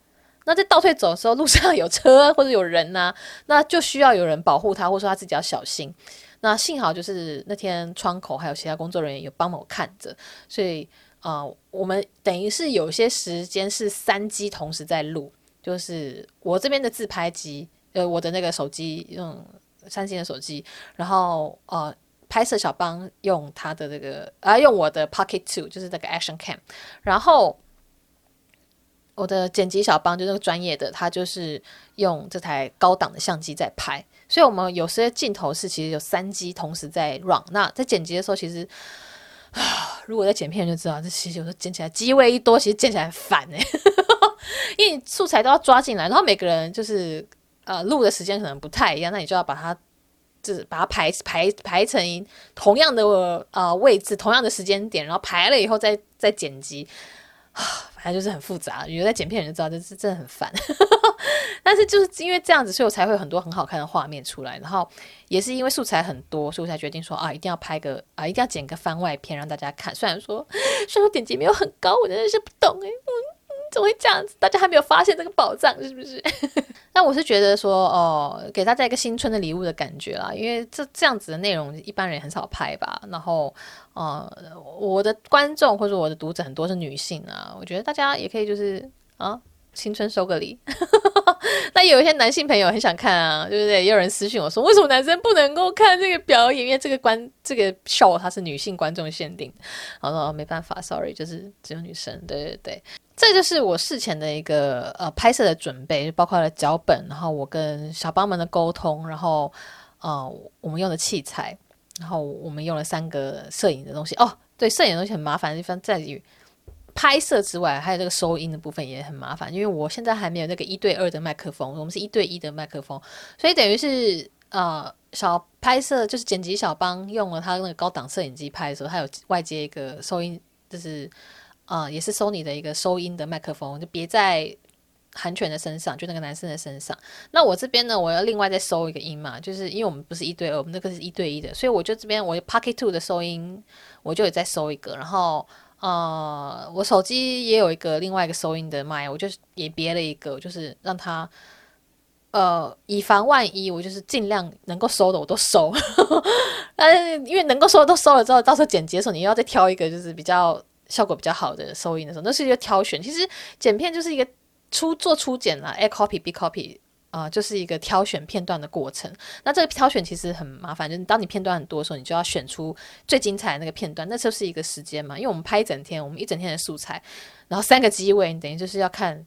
Speaker 1: 那在倒退走的时候，路上有车或者有人呐、那就需要有人保护他，或者说他自己要小心。那幸好就是那天窗口还有其他工作人员有帮我看着，所以啊、我们等于是有些时间是三机同时在录，就是我这边的自拍机，呃，我的那个手机用三星的手机，然后呃，拍摄小帮用他的这个啊，用我的 Pocket Two，就是那个 Action Cam，然后。我的剪辑小帮就那个专业的，他就是用这台高档的相机在拍，所以我们有些镜头是其实有三机同时在 run。那在剪辑的时候，其实啊，如果在剪片就知道，这其实有时候剪起来机位一多，其实剪起来很烦哎，因为素材都要抓进来，然后每个人就是呃录的时间可能不太一样，那你就要把它就是把它排排排成同样的呃位置，同样的时间点，然后排了以后再再剪辑。反正就是很复杂，有在剪片人就知道，这是真的很烦。但是就是因为这样子，所以我才会有很多很好看的画面出来。然后也是因为素材很多，所以我才决定说啊，一定要拍个啊，一定要剪个番外片让大家看。虽然说，虽然说点击没有很高，我真的是不懂诶、怎么会这样子？大家还没有发现这个宝藏，是不是？那我是觉得说，哦，给大家一个新春的礼物的感觉啦。因为这这样子的内容，一般人很少拍吧。然后，呃，我的观众或者我的读者很多是女性啊，我觉得大家也可以就是啊，青春收个礼。那有一些男性朋友很想看啊，对不对？也有人私信我说，为什么男生不能够看这个表演？因为这个观这个 show 它是女性观众限定。然后说没办法，sorry，就是只有女生。对对对。这就是我事前的一个呃拍摄的准备，包括了脚本，然后我跟小帮们的沟通，然后呃我们用的器材，然后我们用了三个摄影的东西。哦，对，摄影的东西很麻烦的地方在于拍摄之外，还有这个收音的部分也很麻烦，因为我现在还没有那个一对二的麦克风，我们是一对一的麦克风，所以等于是呃小拍摄，就是剪辑小帮用了他那个高档摄影机拍的时候，他有外接一个收音，就是呃也是 Sony 的一个收音的麦克风，就别在韩权的身上，就那个男生的身上。那我这边呢，我要另外再收一个音嘛，就是因为我们不是一对二，我们那个是一对一的，所以我就这边我 Pocket Two 的收音，我就也再收一个，然后。呃，我手机也有一个另外一个收音的麦，我就是也别了一个，就是让它呃，以防万一，我就是尽量能够收的我都收。但是因为能够收的都收了之后，到时候剪辑的时候你又要再挑一个，就是比较效果比较好的收音的时候，那是一个挑选。其实剪片就是一个初做初剪啦，A copy B copy。啊、就是一个挑选片段的过程。那这个挑选其实很麻烦，就是当你片段很多的时候，你就要选出最精彩的那个片段。那就是一个时间嘛，因为我们拍一整天，我们一整天的素材，然后三个机位，你等于就是要看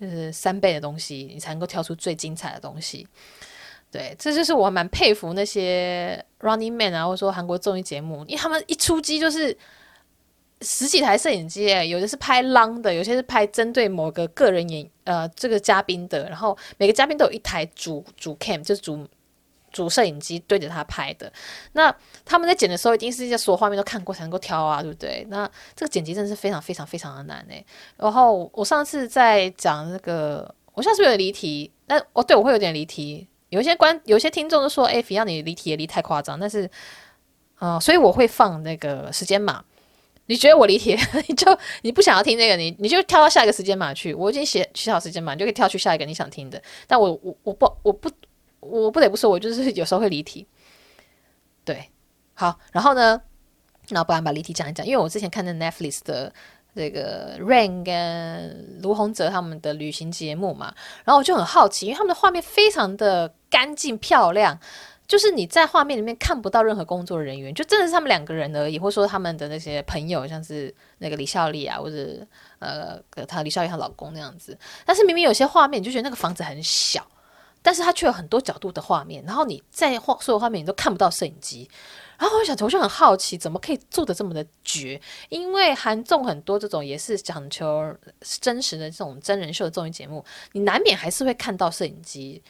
Speaker 1: 就是三倍的东西，你才能够挑出最精彩的东西。对，这就是我蛮佩服那些 Running Man 啊，或者说韩国综艺节目，因为他们一出机就是。十几台摄影机，有的是拍 long 的，有些是拍针对某个个人演呃这个嘉宾的，然后每个嘉宾都有一台主主 cam，就是主主摄影机对着他拍的。那他们在剪的时候，一定是所有画面都看过才能够挑啊，对不对？那这个剪辑真的是非常非常非常的难诶。然后我上次在讲那个，我现在是不是有离题？那哦，对，我会有点离题。有一些观，有一些听众都说，哎，Fion 你离题离太夸张。但是，嗯、所以我会放那个时间码。你觉得我离题，你 就你不想要听那个，你你就跳到下一个时间码去。我已经写写好时间码，你就可以跳去下一个你想听的。但我我我不我不我不得不说，我就是有时候会离题。对，好，然后呢，那不然把离题讲一讲，因为我之前看的 Netflix 的这个 Rain 跟卢宏哲他们的旅行节目嘛，然后我就很好奇，因为他们的画面非常的干净漂亮。就是你在画面里面看不到任何工作人员，就真的是他们两个人而已，或说他们的那些朋友，像是那个李孝利啊，或者呃，她李孝利她老公那样子。但是明明有些画面，你就觉得那个房子很小，但是它却有很多角度的画面，然后你在画所有画面你都看不到摄影机。然后我想，我就很好奇，怎么可以做得这么的绝？因为韩综很多这种也是讲求真实的这种真人秀的综艺节目，你难免还是会看到摄影机。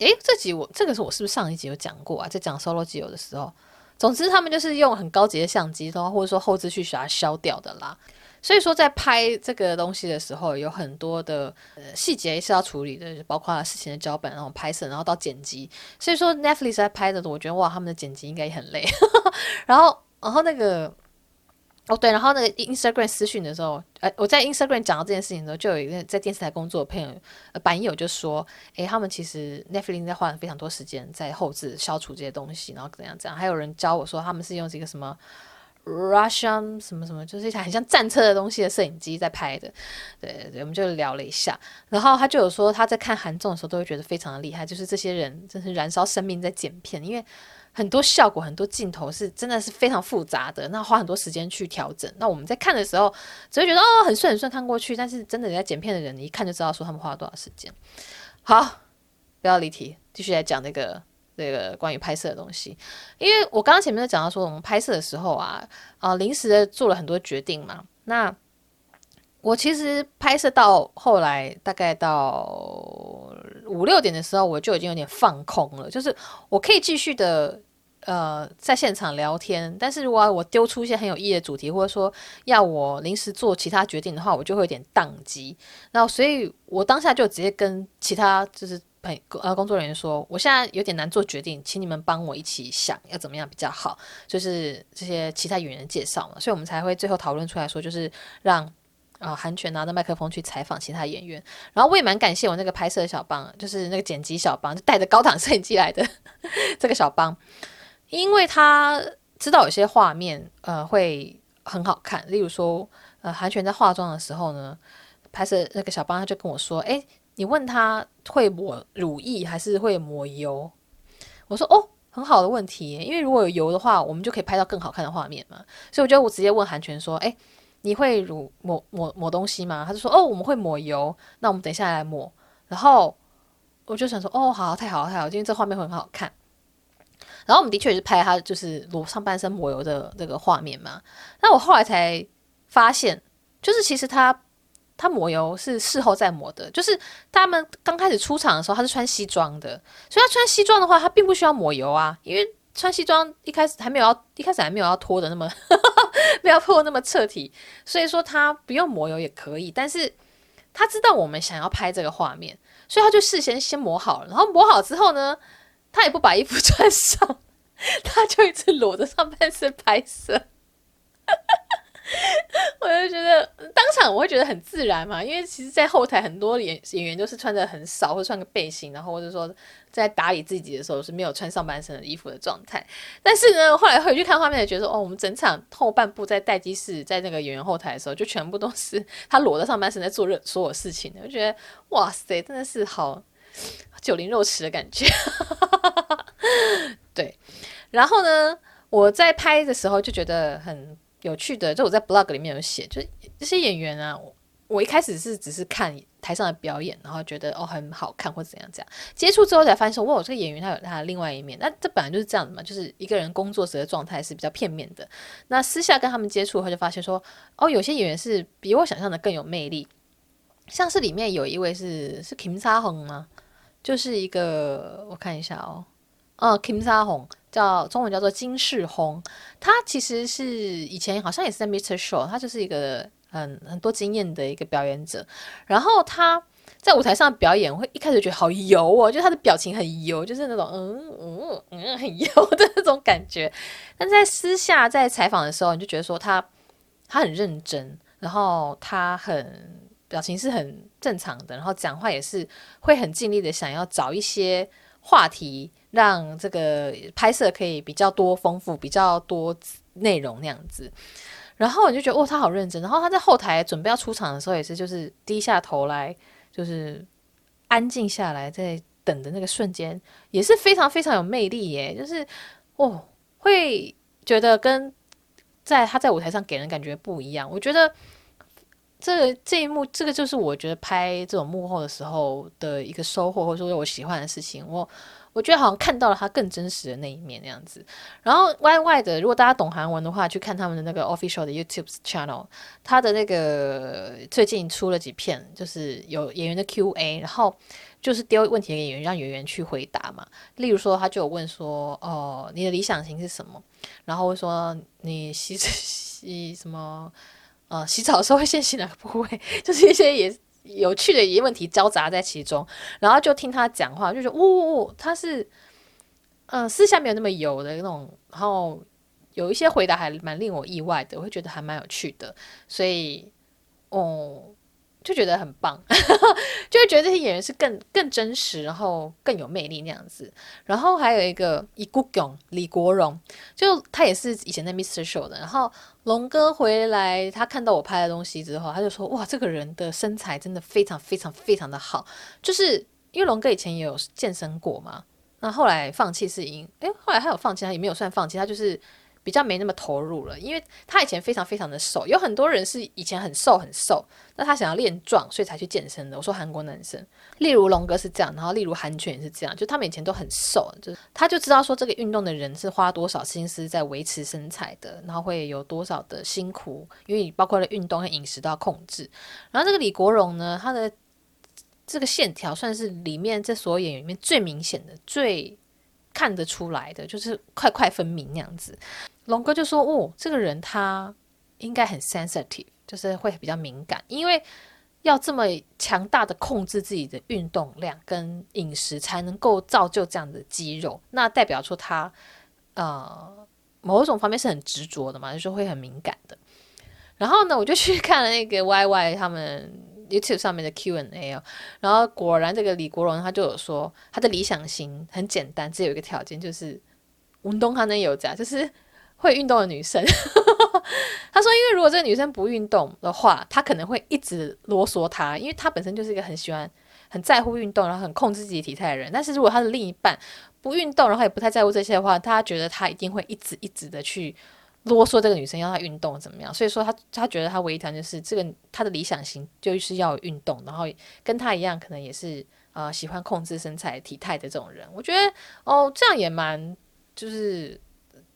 Speaker 1: 诶，这集我这个是我是不是上一集有讲过啊？在讲 solo 机油的时候，总之他们就是用很高级的相机，然后或者说后制去把它消掉的啦。所以说在拍这个东西的时候，有很多的呃细节是要处理的，包括事情的脚本，然后拍摄，然后到剪辑。所以说 Netflix 在拍的，我觉得哇，他们的剪辑应该也很累。然后，然后那个。哦对，然后那个 Instagram 私讯的时候，呃，我在 Instagram 讲到这件事情的时候，就有一个在电视台工作的朋友，呃，版友就说，诶，他们其实 Netflix 在花了非常多时间在后制消除这些东西，然后怎样怎样。还有人教我说，他们是用这个什么 Russian 什么什么，就是一台很像战车的东西的摄影机在拍的。对对对，我们就聊了一下，然后他就有说他在看韩综的时候都会觉得非常的厉害，就是这些人真是燃烧生命在剪片，因为。很多效果，很多镜头是真的是非常复杂的，那花很多时间去调整。那我们在看的时候，只会觉得哦很顺很顺看过去，但是真的在剪片的人，你一看就知道说他们花了多少时间。好，不要离题，继续来讲那个那个关于拍摄的东西。因为我刚刚前面在讲到说，我们拍摄的时候啊啊临时的做了很多决定嘛。那我其实拍摄到后来，大概到五六点的时候，我就已经有点放空了。就是我可以继续的呃在现场聊天，但是如果我丢出一些很有意义的主题，或者说要我临时做其他决定的话，我就会有点宕机。然后，所以我当下就直接跟其他就是朋呃工作人员说，我现在有点难做决定，请你们帮我一起想要怎么样比较好。就是这些其他演员介绍嘛，所以我们才会最后讨论出来说，就是让。啊，韩权拿着麦克风去采访其他演员，然后我也蛮感谢我那个拍摄小帮，就是那个剪辑小帮，就带着高档摄影机来的 这个小帮，因为他知道有些画面呃会很好看，例如说呃韩权在化妆的时候呢，拍摄那个小帮他就跟我说，诶，你问他会抹乳液还是会抹油？我说哦，很好的问题，因为如果有油的话，我们就可以拍到更好看的画面嘛，所以我觉得我直接问韩权说，诶。你会乳抹抹抹东西吗？他就说哦，我们会抹油。那我们等一下来抹。然后我就想说哦，好，太好了，太好了，因为这画面会很好看。然后我们的确也是拍他就是裸上半身抹油的这个画面嘛。那我后来才发现，就是其实他他抹油是事后再抹的，就是他们刚开始出场的时候，他是穿西装的，所以他穿西装的话，他并不需要抹油啊，因为穿西装一开始还没有要，一开始还没有要脱的那么，不要破那么彻底，所以说他不用抹油也可以，但是他知道我们想要拍这个画面，所以他就事先先抹好了，然后抹好之后呢，他也不把衣服穿上，他就一直裸着上半身拍摄。我就觉得当场我会觉得很自然嘛，因为其实，在后台很多演演员都是穿的很少，或穿个背心，然后或者说在打理自己的时候是没有穿上半身的衣服的状态。但是呢，后来回去看画面，觉得说哦，我们整场后半部在待机室，在那个演员后台的时候，就全部都是他裸着上半身在做任所有事情的。我觉得哇塞，真的是好 九零肉食的感觉。对，然后呢，我在拍的时候就觉得很。有趣的，就我在 blog 里面有写，就是这些演员啊，我，我一开始是只是看台上的表演，然后觉得哦很好看或怎样怎样，接触之后才发现说，哇，这个演员他有他的另外一面。那这本来就是这样的嘛，就是一个人工作时的状态是比较片面的。那私下跟他们接触后，就发现说，哦，有些演员是比我想象的更有魅力。像是里面有一位是是 Kim Sa Hong 吗？就是一个我看一下哦，哦 Kim Sa Hong。叫中文叫做金世宏，他其实是以前好像也是在 Mr. Show，他就是一个很很多经验的一个表演者。然后他在舞台上表演，会一开始觉得好油哦，就他的表情很油，就是那种嗯嗯嗯很油的那种感觉。但在私下在采访的时候，你就觉得说他他很认真，然后他很表情是很正常的，然后讲话也是会很尽力的想要找一些话题。让这个拍摄可以比较多丰富，比较多内容那样子，然后你就觉得哦，他好认真。然后他在后台准备要出场的时候，也是就是低下头来，就是安静下来，在等的那个瞬间，也是非常非常有魅力耶。就是哦，会觉得跟在他在舞台上给人感觉不一样。我觉得这这一幕，这个就是我觉得拍这种幕后的时候的一个收获，或者说我喜欢的事情。我。我觉得好像看到了他更真实的那一面那样子。然后 YY 的，如果大家懂韩文的话，去看他们的那个 official 的 YouTube channel，他的那个最近出了几片，就是有演员的 QA，然后就是丢问题给演员，让演员去回答嘛。例如说，他就有问说：“哦，你的理想型是什么？”然后说：“你洗洗什么？呃，洗澡的时候会先洗哪个部位？” 就是一些也。有趣的一些问题交杂在其中，然后就听他讲话，就觉得，呜、呜，他是，嗯、私下没有那么油的那种，然后有一些回答还蛮令我意外的，我会觉得还蛮有趣的，所以，哦。就觉得很棒，就会觉得这些演员是更更真实，然后更有魅力那样子。然后还有一个李国荣，李国荣，就他也是以前在 Mr. Show 的。然后龙哥回来，他看到我拍的东西之后，他就说：“哇，这个人的身材真的非常非常非常的好。”就是因为龙哥以前也有健身过嘛，那后来放弃是因，诶，后来他有放弃，他也没有算放弃，他就是。比较没那么投入了，因为他以前非常非常的瘦，有很多人是以前很瘦很瘦，那他想要练壮，所以才去健身的。我说韩国男生，例如龙哥是这样，然后例如韩权也是这样，就他们以前都很瘦，就是他就知道说这个运动的人是花多少心思在维持身材的，然后会有多少的辛苦，因为包括了运动和饮食都要控制。然后这个李国荣呢，他的这个线条算是里面这所有演员里面最明显的、最看得出来的，就是块块分明那样子。龙哥就说：“哦，这个人他应该很 sensitive，就是会比较敏感，因为要这么强大的控制自己的运动量跟饮食，才能够造就这样的肌肉。那代表说他呃某种方面是很执着的嘛，就是会很敏感的。然后呢，我就去看了那个 YY 他们 YouTube 上面的 Q&A 哦，然后果然这个李国荣他就有说，他的理想型很简单，只有一个条件，就是运动他能有这样，就是。”会运动的女生，他说：“因为如果这个女生不运动的话，他可能会一直啰嗦她，因为她本身就是一个很喜欢、很在乎运动，然后很控制自己体态的人。但是如果他的另一半不运动，然后也不太在乎这些的话，他觉得他一定会一直一直的去啰嗦这个女生要她运动怎么样。所以说他他觉得他唯一条件就是这个他的理想型就是要运动，然后跟他一样，可能也是、呃、喜欢控制身材体态的这种人。我觉得哦，这样也蛮就是。”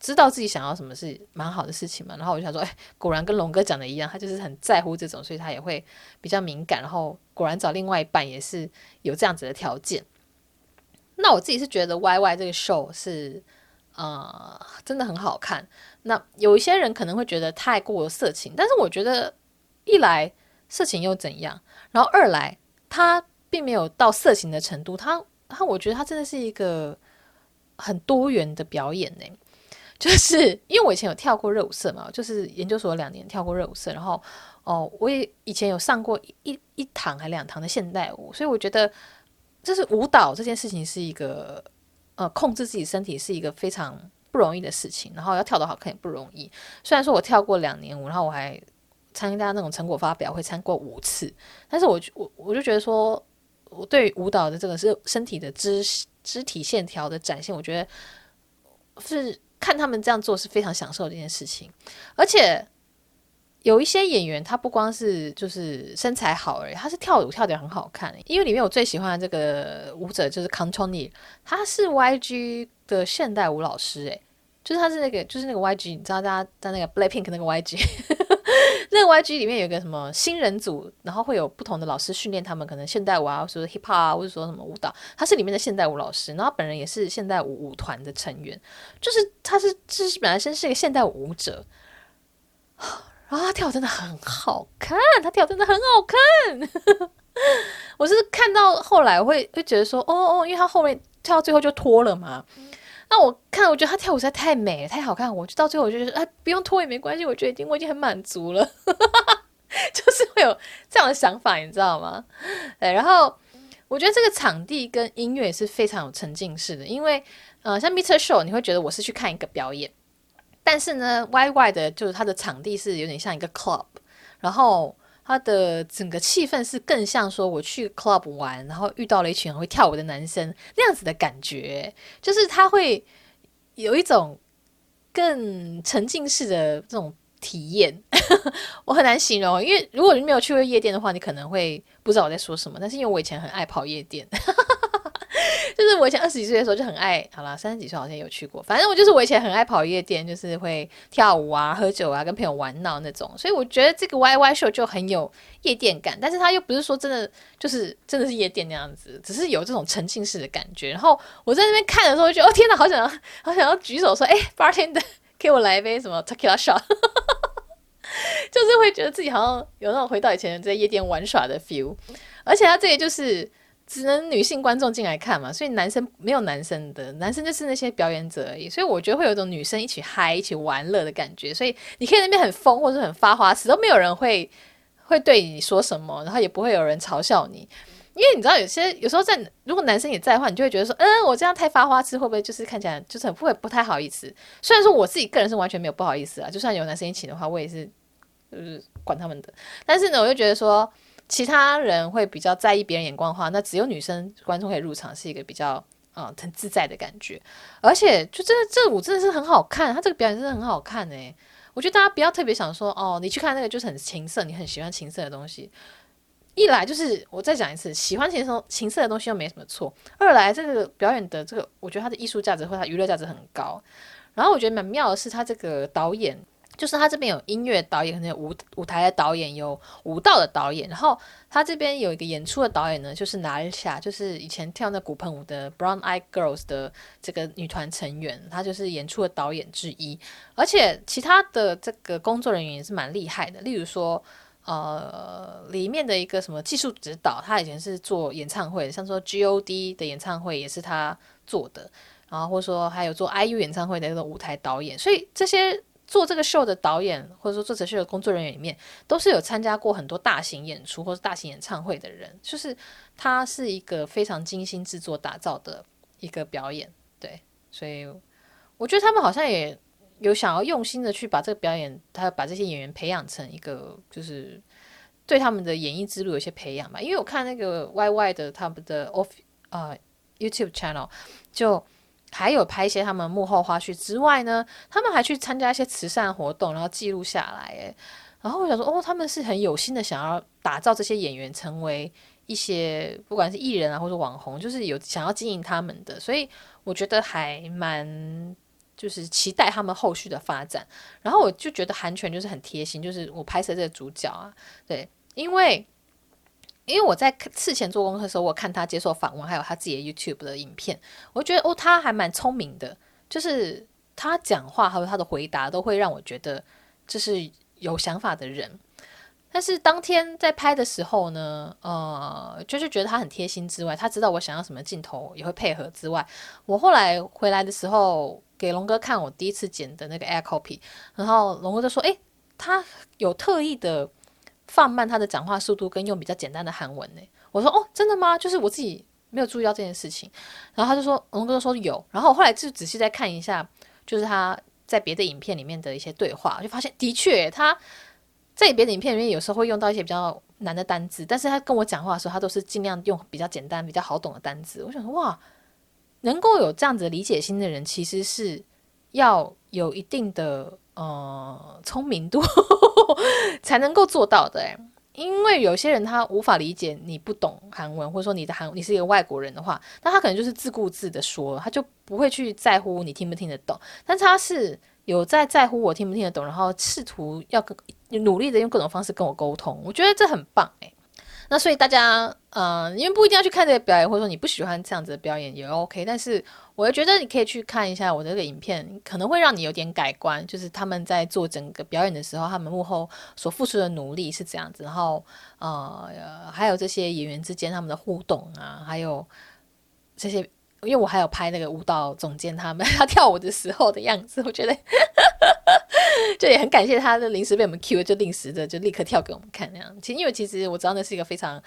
Speaker 1: 知道自己想要什么是蛮好的事情嘛。然后我就想说，哎，果然跟龙哥讲的一样，他就是很在乎这种，所以他也会比较敏感。然后果然找另外一半也是有这样子的条件。那我自己是觉得 YY 这个 show 是呃真的很好看。那有一些人可能会觉得太过色情，但是我觉得一来色情又怎样？然后二来他并没有到色情的程度，他他我觉得他真的是一个。很多元的表演呢，就是因为我以前有跳过热舞社嘛，就是研究所两年跳过热舞社，然后哦，我也以前有上过一一堂还两堂的现代舞，所以我觉得就是舞蹈这件事情是一个呃控制自己身体是一个非常不容易的事情，然后要跳得好看也不容易。虽然说我跳过两年舞，然后我还参加那种成果发表会参过五次，但是我我我就觉得说我对舞蹈的这个是身体的肢。肢体线条的展现，我觉得是看他们这样做是非常享受的一件事情。而且有一些演员，他不光是就是身材好而已，他是跳舞跳得很好看。因为里面我最喜欢的这个舞者就是 Contoni，他是 YG 的现代舞老师，诶，就是他是那个就是那个 YG，你知道大家在那个 Blackpink 那个 YG。那个 YG 里面有个什么新人组，然后会有不同的老师训练他们，可能现代舞啊，或者说 hip hop 啊，或者说什么舞蹈。他是里面的现代舞老师，然后本人也是现代舞舞团的成员，就是他是就是本来身是一个现代舞舞者，然后他跳真的很好看，他跳真的很好看。我是看到后来会会觉得说，哦哦，因为他后面跳到最后就脱了嘛。那我看，我觉得他跳舞实在太美了，太好看。我就到最后，我就觉得，哎，不用脱也没关系。我觉得已经，我已经很满足了，就是会有这样的想法，你知道吗？对，然后我觉得这个场地跟音乐是非常有沉浸式的，因为，呃，像 Mr. Show，你会觉得我是去看一个表演，但是呢，YY 的就是它的场地是有点像一个 club，然后。他的整个气氛是更像说我去 club 玩，然后遇到了一群很会跳舞的男生那样子的感觉，就是他会有一种更沉浸式的这种体验，我很难形容，因为如果你没有去过夜店的话，你可能会不知道我在说什么。但是因为我以前很爱跑夜店。就是我以前二十几岁的时候就很爱，好啦，三十几岁好像有去过。反正我就是我以前很爱跑夜店，就是会跳舞啊、喝酒啊、跟朋友玩闹那种。所以我觉得这个 YY Show 就很有夜店感，但是它又不是说真的就是真的是夜店那样子，只是有这种沉浸式的感觉。然后我在那边看的时候，就觉得哦天哪，好想要好想要举手说，哎，Bartender，给我来一杯什么 Tequila Shot，就是会觉得自己好像有那种回到以前在夜店玩耍的 feel。而且它这个就是。只能女性观众进来看嘛，所以男生没有男生的，男生就是那些表演者而已。所以我觉得会有一种女生一起嗨、一起玩乐的感觉。所以你可以那边很疯或者很发花痴，都没有人会会对你说什么，然后也不会有人嘲笑你。因为你知道，有些有时候在如果男生也在的话，你就会觉得说，嗯，我这样太发花痴，会不会就是看起来就是很不会不太好意思？虽然说我自己个人是完全没有不好意思啊，就算有男生一起的话，我也是就是管他们的。但是呢，我就觉得说。其他人会比较在意别人眼光的话，那只有女生观众可以入场，是一个比较啊、很自在的感觉。而且就真的这舞真的是很好看，他这个表演真的很好看诶。我觉得大家不要特别想说哦，你去看那个就是很情色，你很喜欢情色的东西。一来就是我再讲一次，喜欢情色情色的东西又没什么错。二来这个表演的这个，我觉得它的艺术价值或它娱乐价值很高。然后我觉得蛮妙的是，他这个导演。就是他这边有音乐导演，可能有舞舞台的导演，有舞蹈的导演。然后他这边有一个演出的导演呢，就是拿一下，就是以前跳那古盆舞的 Brown Eyed Girls 的这个女团成员，她就是演出的导演之一。而且其他的这个工作人员也是蛮厉害的，例如说，呃，里面的一个什么技术指导，他以前是做演唱会，像说 G.O.D 的演唱会也是他做的，然后或者说还有做 I.U 演唱会的那种舞台导演，所以这些。做这个秀的导演，或者说做这秀的工作人员里面，都是有参加过很多大型演出或者大型演唱会的人，就是他是一个非常精心制作打造的一个表演，对，所以我觉得他们好像也有想要用心的去把这个表演，他把这些演员培养成一个，就是对他们的演艺之路有些培养吧。因为我看那个 YY 的他们的 off 啊、呃、YouTube channel 就。还有拍一些他们幕后花絮之外呢，他们还去参加一些慈善活动，然后记录下来。诶，然后我想说，哦，他们是很有心的，想要打造这些演员成为一些不管是艺人啊，或者网红，就是有想要经营他们的。所以我觉得还蛮就是期待他们后续的发展。然后我就觉得韩权就是很贴心，就是我拍摄这个主角啊，对，因为因为我在事前做功课的时候，我看他接受访问，还有他自己的 YouTube 的影片，我觉得哦，他还蛮聪明的，就是他讲话还有他的回答都会让我觉得这是有想法的人。但是当天在拍的时候呢，呃，就是觉得他很贴心之外，他知道我想要什么镜头也会配合之外，我后来回来的时候给龙哥看我第一次剪的那个 Air Copy，然后龙哥就说：“诶，他有特意的放慢他的讲话速度，跟用比较简单的韩文呢。”我说：“哦，真的吗？就是我自己没有注意到这件事情。”然后他就说：“龙哥说有。”然后我后来就仔细再看一下，就是他在别的影片里面的一些对话，就发现的确他。在别的影片里面，有时候会用到一些比较难的单字，但是他跟我讲话的时候，他都是尽量用比较简单、比较好懂的单字。我想说，哇，能够有这样子理解心的人，其实是要有一定的呃聪明度 才能够做到的。哎，因为有些人他无法理解你不懂韩文，或者说你的韩你是一个外国人的话，那他可能就是自顾自的说，他就不会去在乎你听不听得懂。但他是有在在乎我听不听得懂，然后试图要跟。努力的用各种方式跟我沟通，我觉得这很棒诶。那所以大家，呃，因为不一定要去看这个表演，或者说你不喜欢这样子的表演也 OK。但是我觉得你可以去看一下我这个影片，可能会让你有点改观。就是他们在做整个表演的时候，他们幕后所付出的努力是这样子。然后，呃，还有这些演员之间他们的互动啊，还有这些，因为我还有拍那个舞蹈总监他们 他跳舞的时候的样子，我觉得。就也很感谢他的临时被我们 cue，就临时的就立刻跳给我们看那样。其实因为其实我知道那是一个非常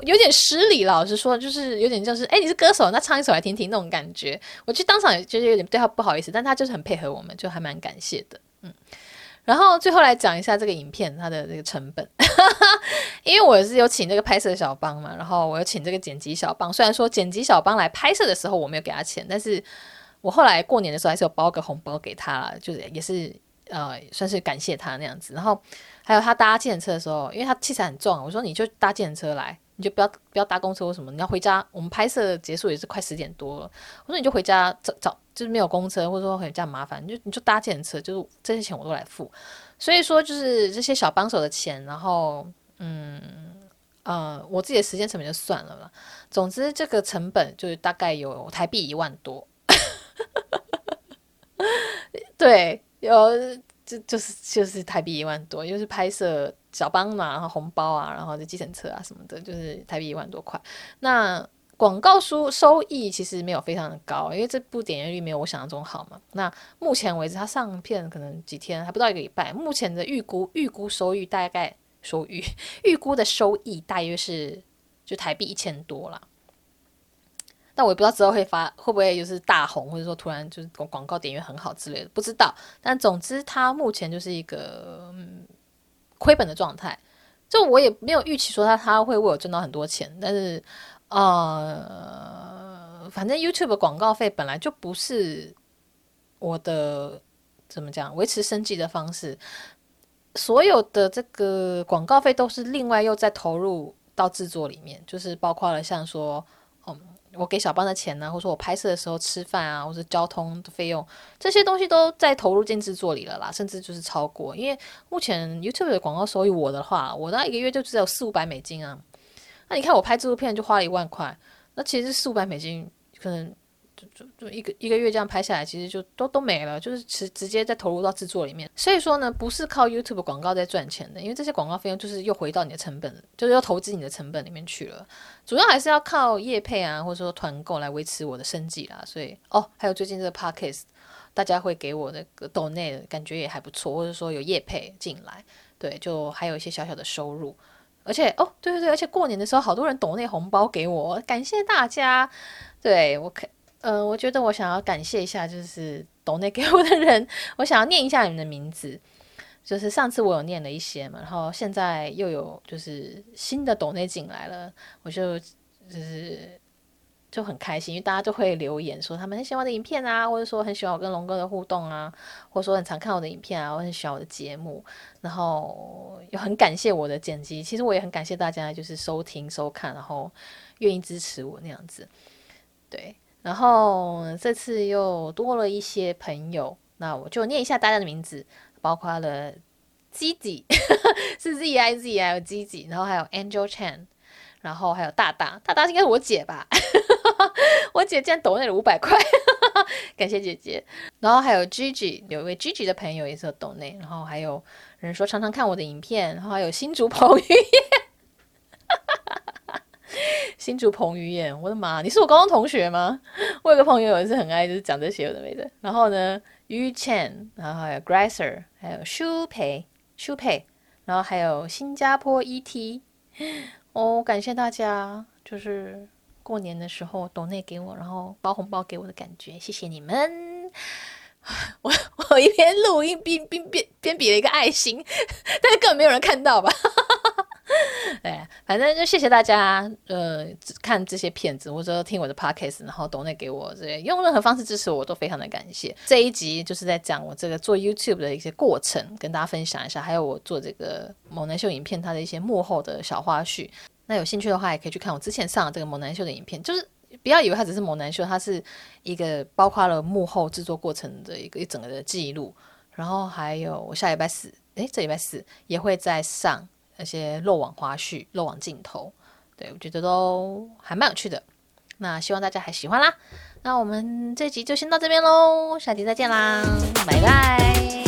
Speaker 1: 有点失礼，老实说，就是有点就是哎、你是歌手，那唱一首来听听那种感觉。我去当场也觉得有点对他不好意思，但他就是很配合我们，就还蛮感谢的。嗯，然后最后来讲一下这个影片它的这个成本，因为我是有请这个拍摄小帮嘛，然后我有请这个剪辑小帮。虽然说剪辑小帮来拍摄的时候我没有给他钱，但是我后来过年的时候还是有包个红包给他了，就是也是。呃，算是感谢他那样子，然后还有他搭计程车的时候，因为他器材很重，我说你就搭计程车来，你就不要不要搭公车或什么，你要回家。我们拍摄结束也是快十点多了，我说你就回家找找，就是没有公车或者说回家麻烦，你就你就搭计程车，就是这些钱我都来付。所以说就是这些小帮手的钱，然后嗯呃，我自己的时间成本就算了吧。总之这个成本就是大概有台币一万多，对。有，就就是就是台币一万多，就是拍摄小帮嘛，然后红包啊，然后就计程车啊什么的，就是台币一万多块。那广告收收益其实没有非常的高，因为这部点阅率没有我想象中好嘛。那目前为止，它上片可能几天还不到一个礼拜，目前的预估预估收益大概收益 预估的收益大约是就台币一千多啦。但我也不知道之后会发会不会就是大红，或者说突然就是广广告点阅很好之类的，不知道。但总之，它目前就是一个嗯亏本的状态。就我也没有预期说它它会为我赚到很多钱，但是呃，反正 YouTube 的广告费本来就不是我的怎么讲维持生计的方式，所有的这个广告费都是另外又再投入到制作里面，就是包括了像说。我给小帮的钱呢，或者说我拍摄的时候吃饭啊，或者交通的费用，这些东西都在投入进制作里了啦，甚至就是超过。因为目前 YouTube 的广告收益，我的话，我那一个月就只有四五百美金啊。那你看我拍这部片就花了一万块，那其实四五百美金可能。就就一个一个月这样拍下来，其实就都都没了，就是直直接再投入到制作里面。所以说呢，不是靠 YouTube 广告在赚钱的，因为这些广告费用就是又回到你的成本，就是要投资你的成本里面去了。主要还是要靠业配啊，或者说团购来维持我的生计啦。所以哦，还有最近这个 Podcast，大家会给我那个抖内感觉也还不错，或者说有业配进来，对，就还有一些小小的收入。而且哦，对对对，而且过年的时候好多人抖内红包给我，感谢大家。对我可。嗯、呃，我觉得我想要感谢一下，就是抖内给我的人，我想要念一下你们的名字。就是上次我有念了一些嘛，然后现在又有就是新的抖内进来了，我就就是就很开心，因为大家就会留言说他们很喜欢我的影片啊，或者说很喜欢我跟龙哥的互动啊，或者说很常看我的影片啊，我很喜欢我的节目，然后又很感谢我的剪辑。其实我也很感谢大家，就是收听收看，然后愿意支持我那样子，对。然后这次又多了一些朋友，那我就念一下大家的名字，包括了 Zizi 是 Z I Z 还有 Zizi，然后还有 Angel Chan，然后还有大大，大大应该是我姐吧，我姐竟然抖内了五百块。感谢姐姐，然后还有 Gigi，有一位 Gigi 的朋友也是有抖内，然后还有人说常常看我的影片，然后还有新竹彭于晏，新竹彭于晏，我的妈，你是我高中同学吗？我有个朋友也是很爱就是讲这些有的没的，然后呢于倩，然后还有 Graser，还有舒培舒培，然后还有新加坡 ET，哦，感谢大家，就是。过年的时候抖内给我，然后包红包给我的感觉，谢谢你们。我 我一边录音边边边边比了一个爱心，但是根本没有人看到吧？对，反正就谢谢大家，呃，看这些片子或者听我的 podcast，然后抖内给我这些，用任何方式支持我，我都非常的感谢。这一集就是在讲我这个做 YouTube 的一些过程，跟大家分享一下，还有我做这个猛男秀影片它的一些幕后的小花絮。那有兴趣的话，也可以去看我之前上的这个猛男秀的影片。就是不要以为它只是猛男秀，它是一个包括了幕后制作过程的一个一整个的记录。然后还有我下礼拜四，诶，这礼拜四也会再上那些漏网花絮、漏网镜头。对，我觉得都还蛮有趣的。那希望大家还喜欢啦。那我们这集就先到这边喽，下集再见啦，拜拜。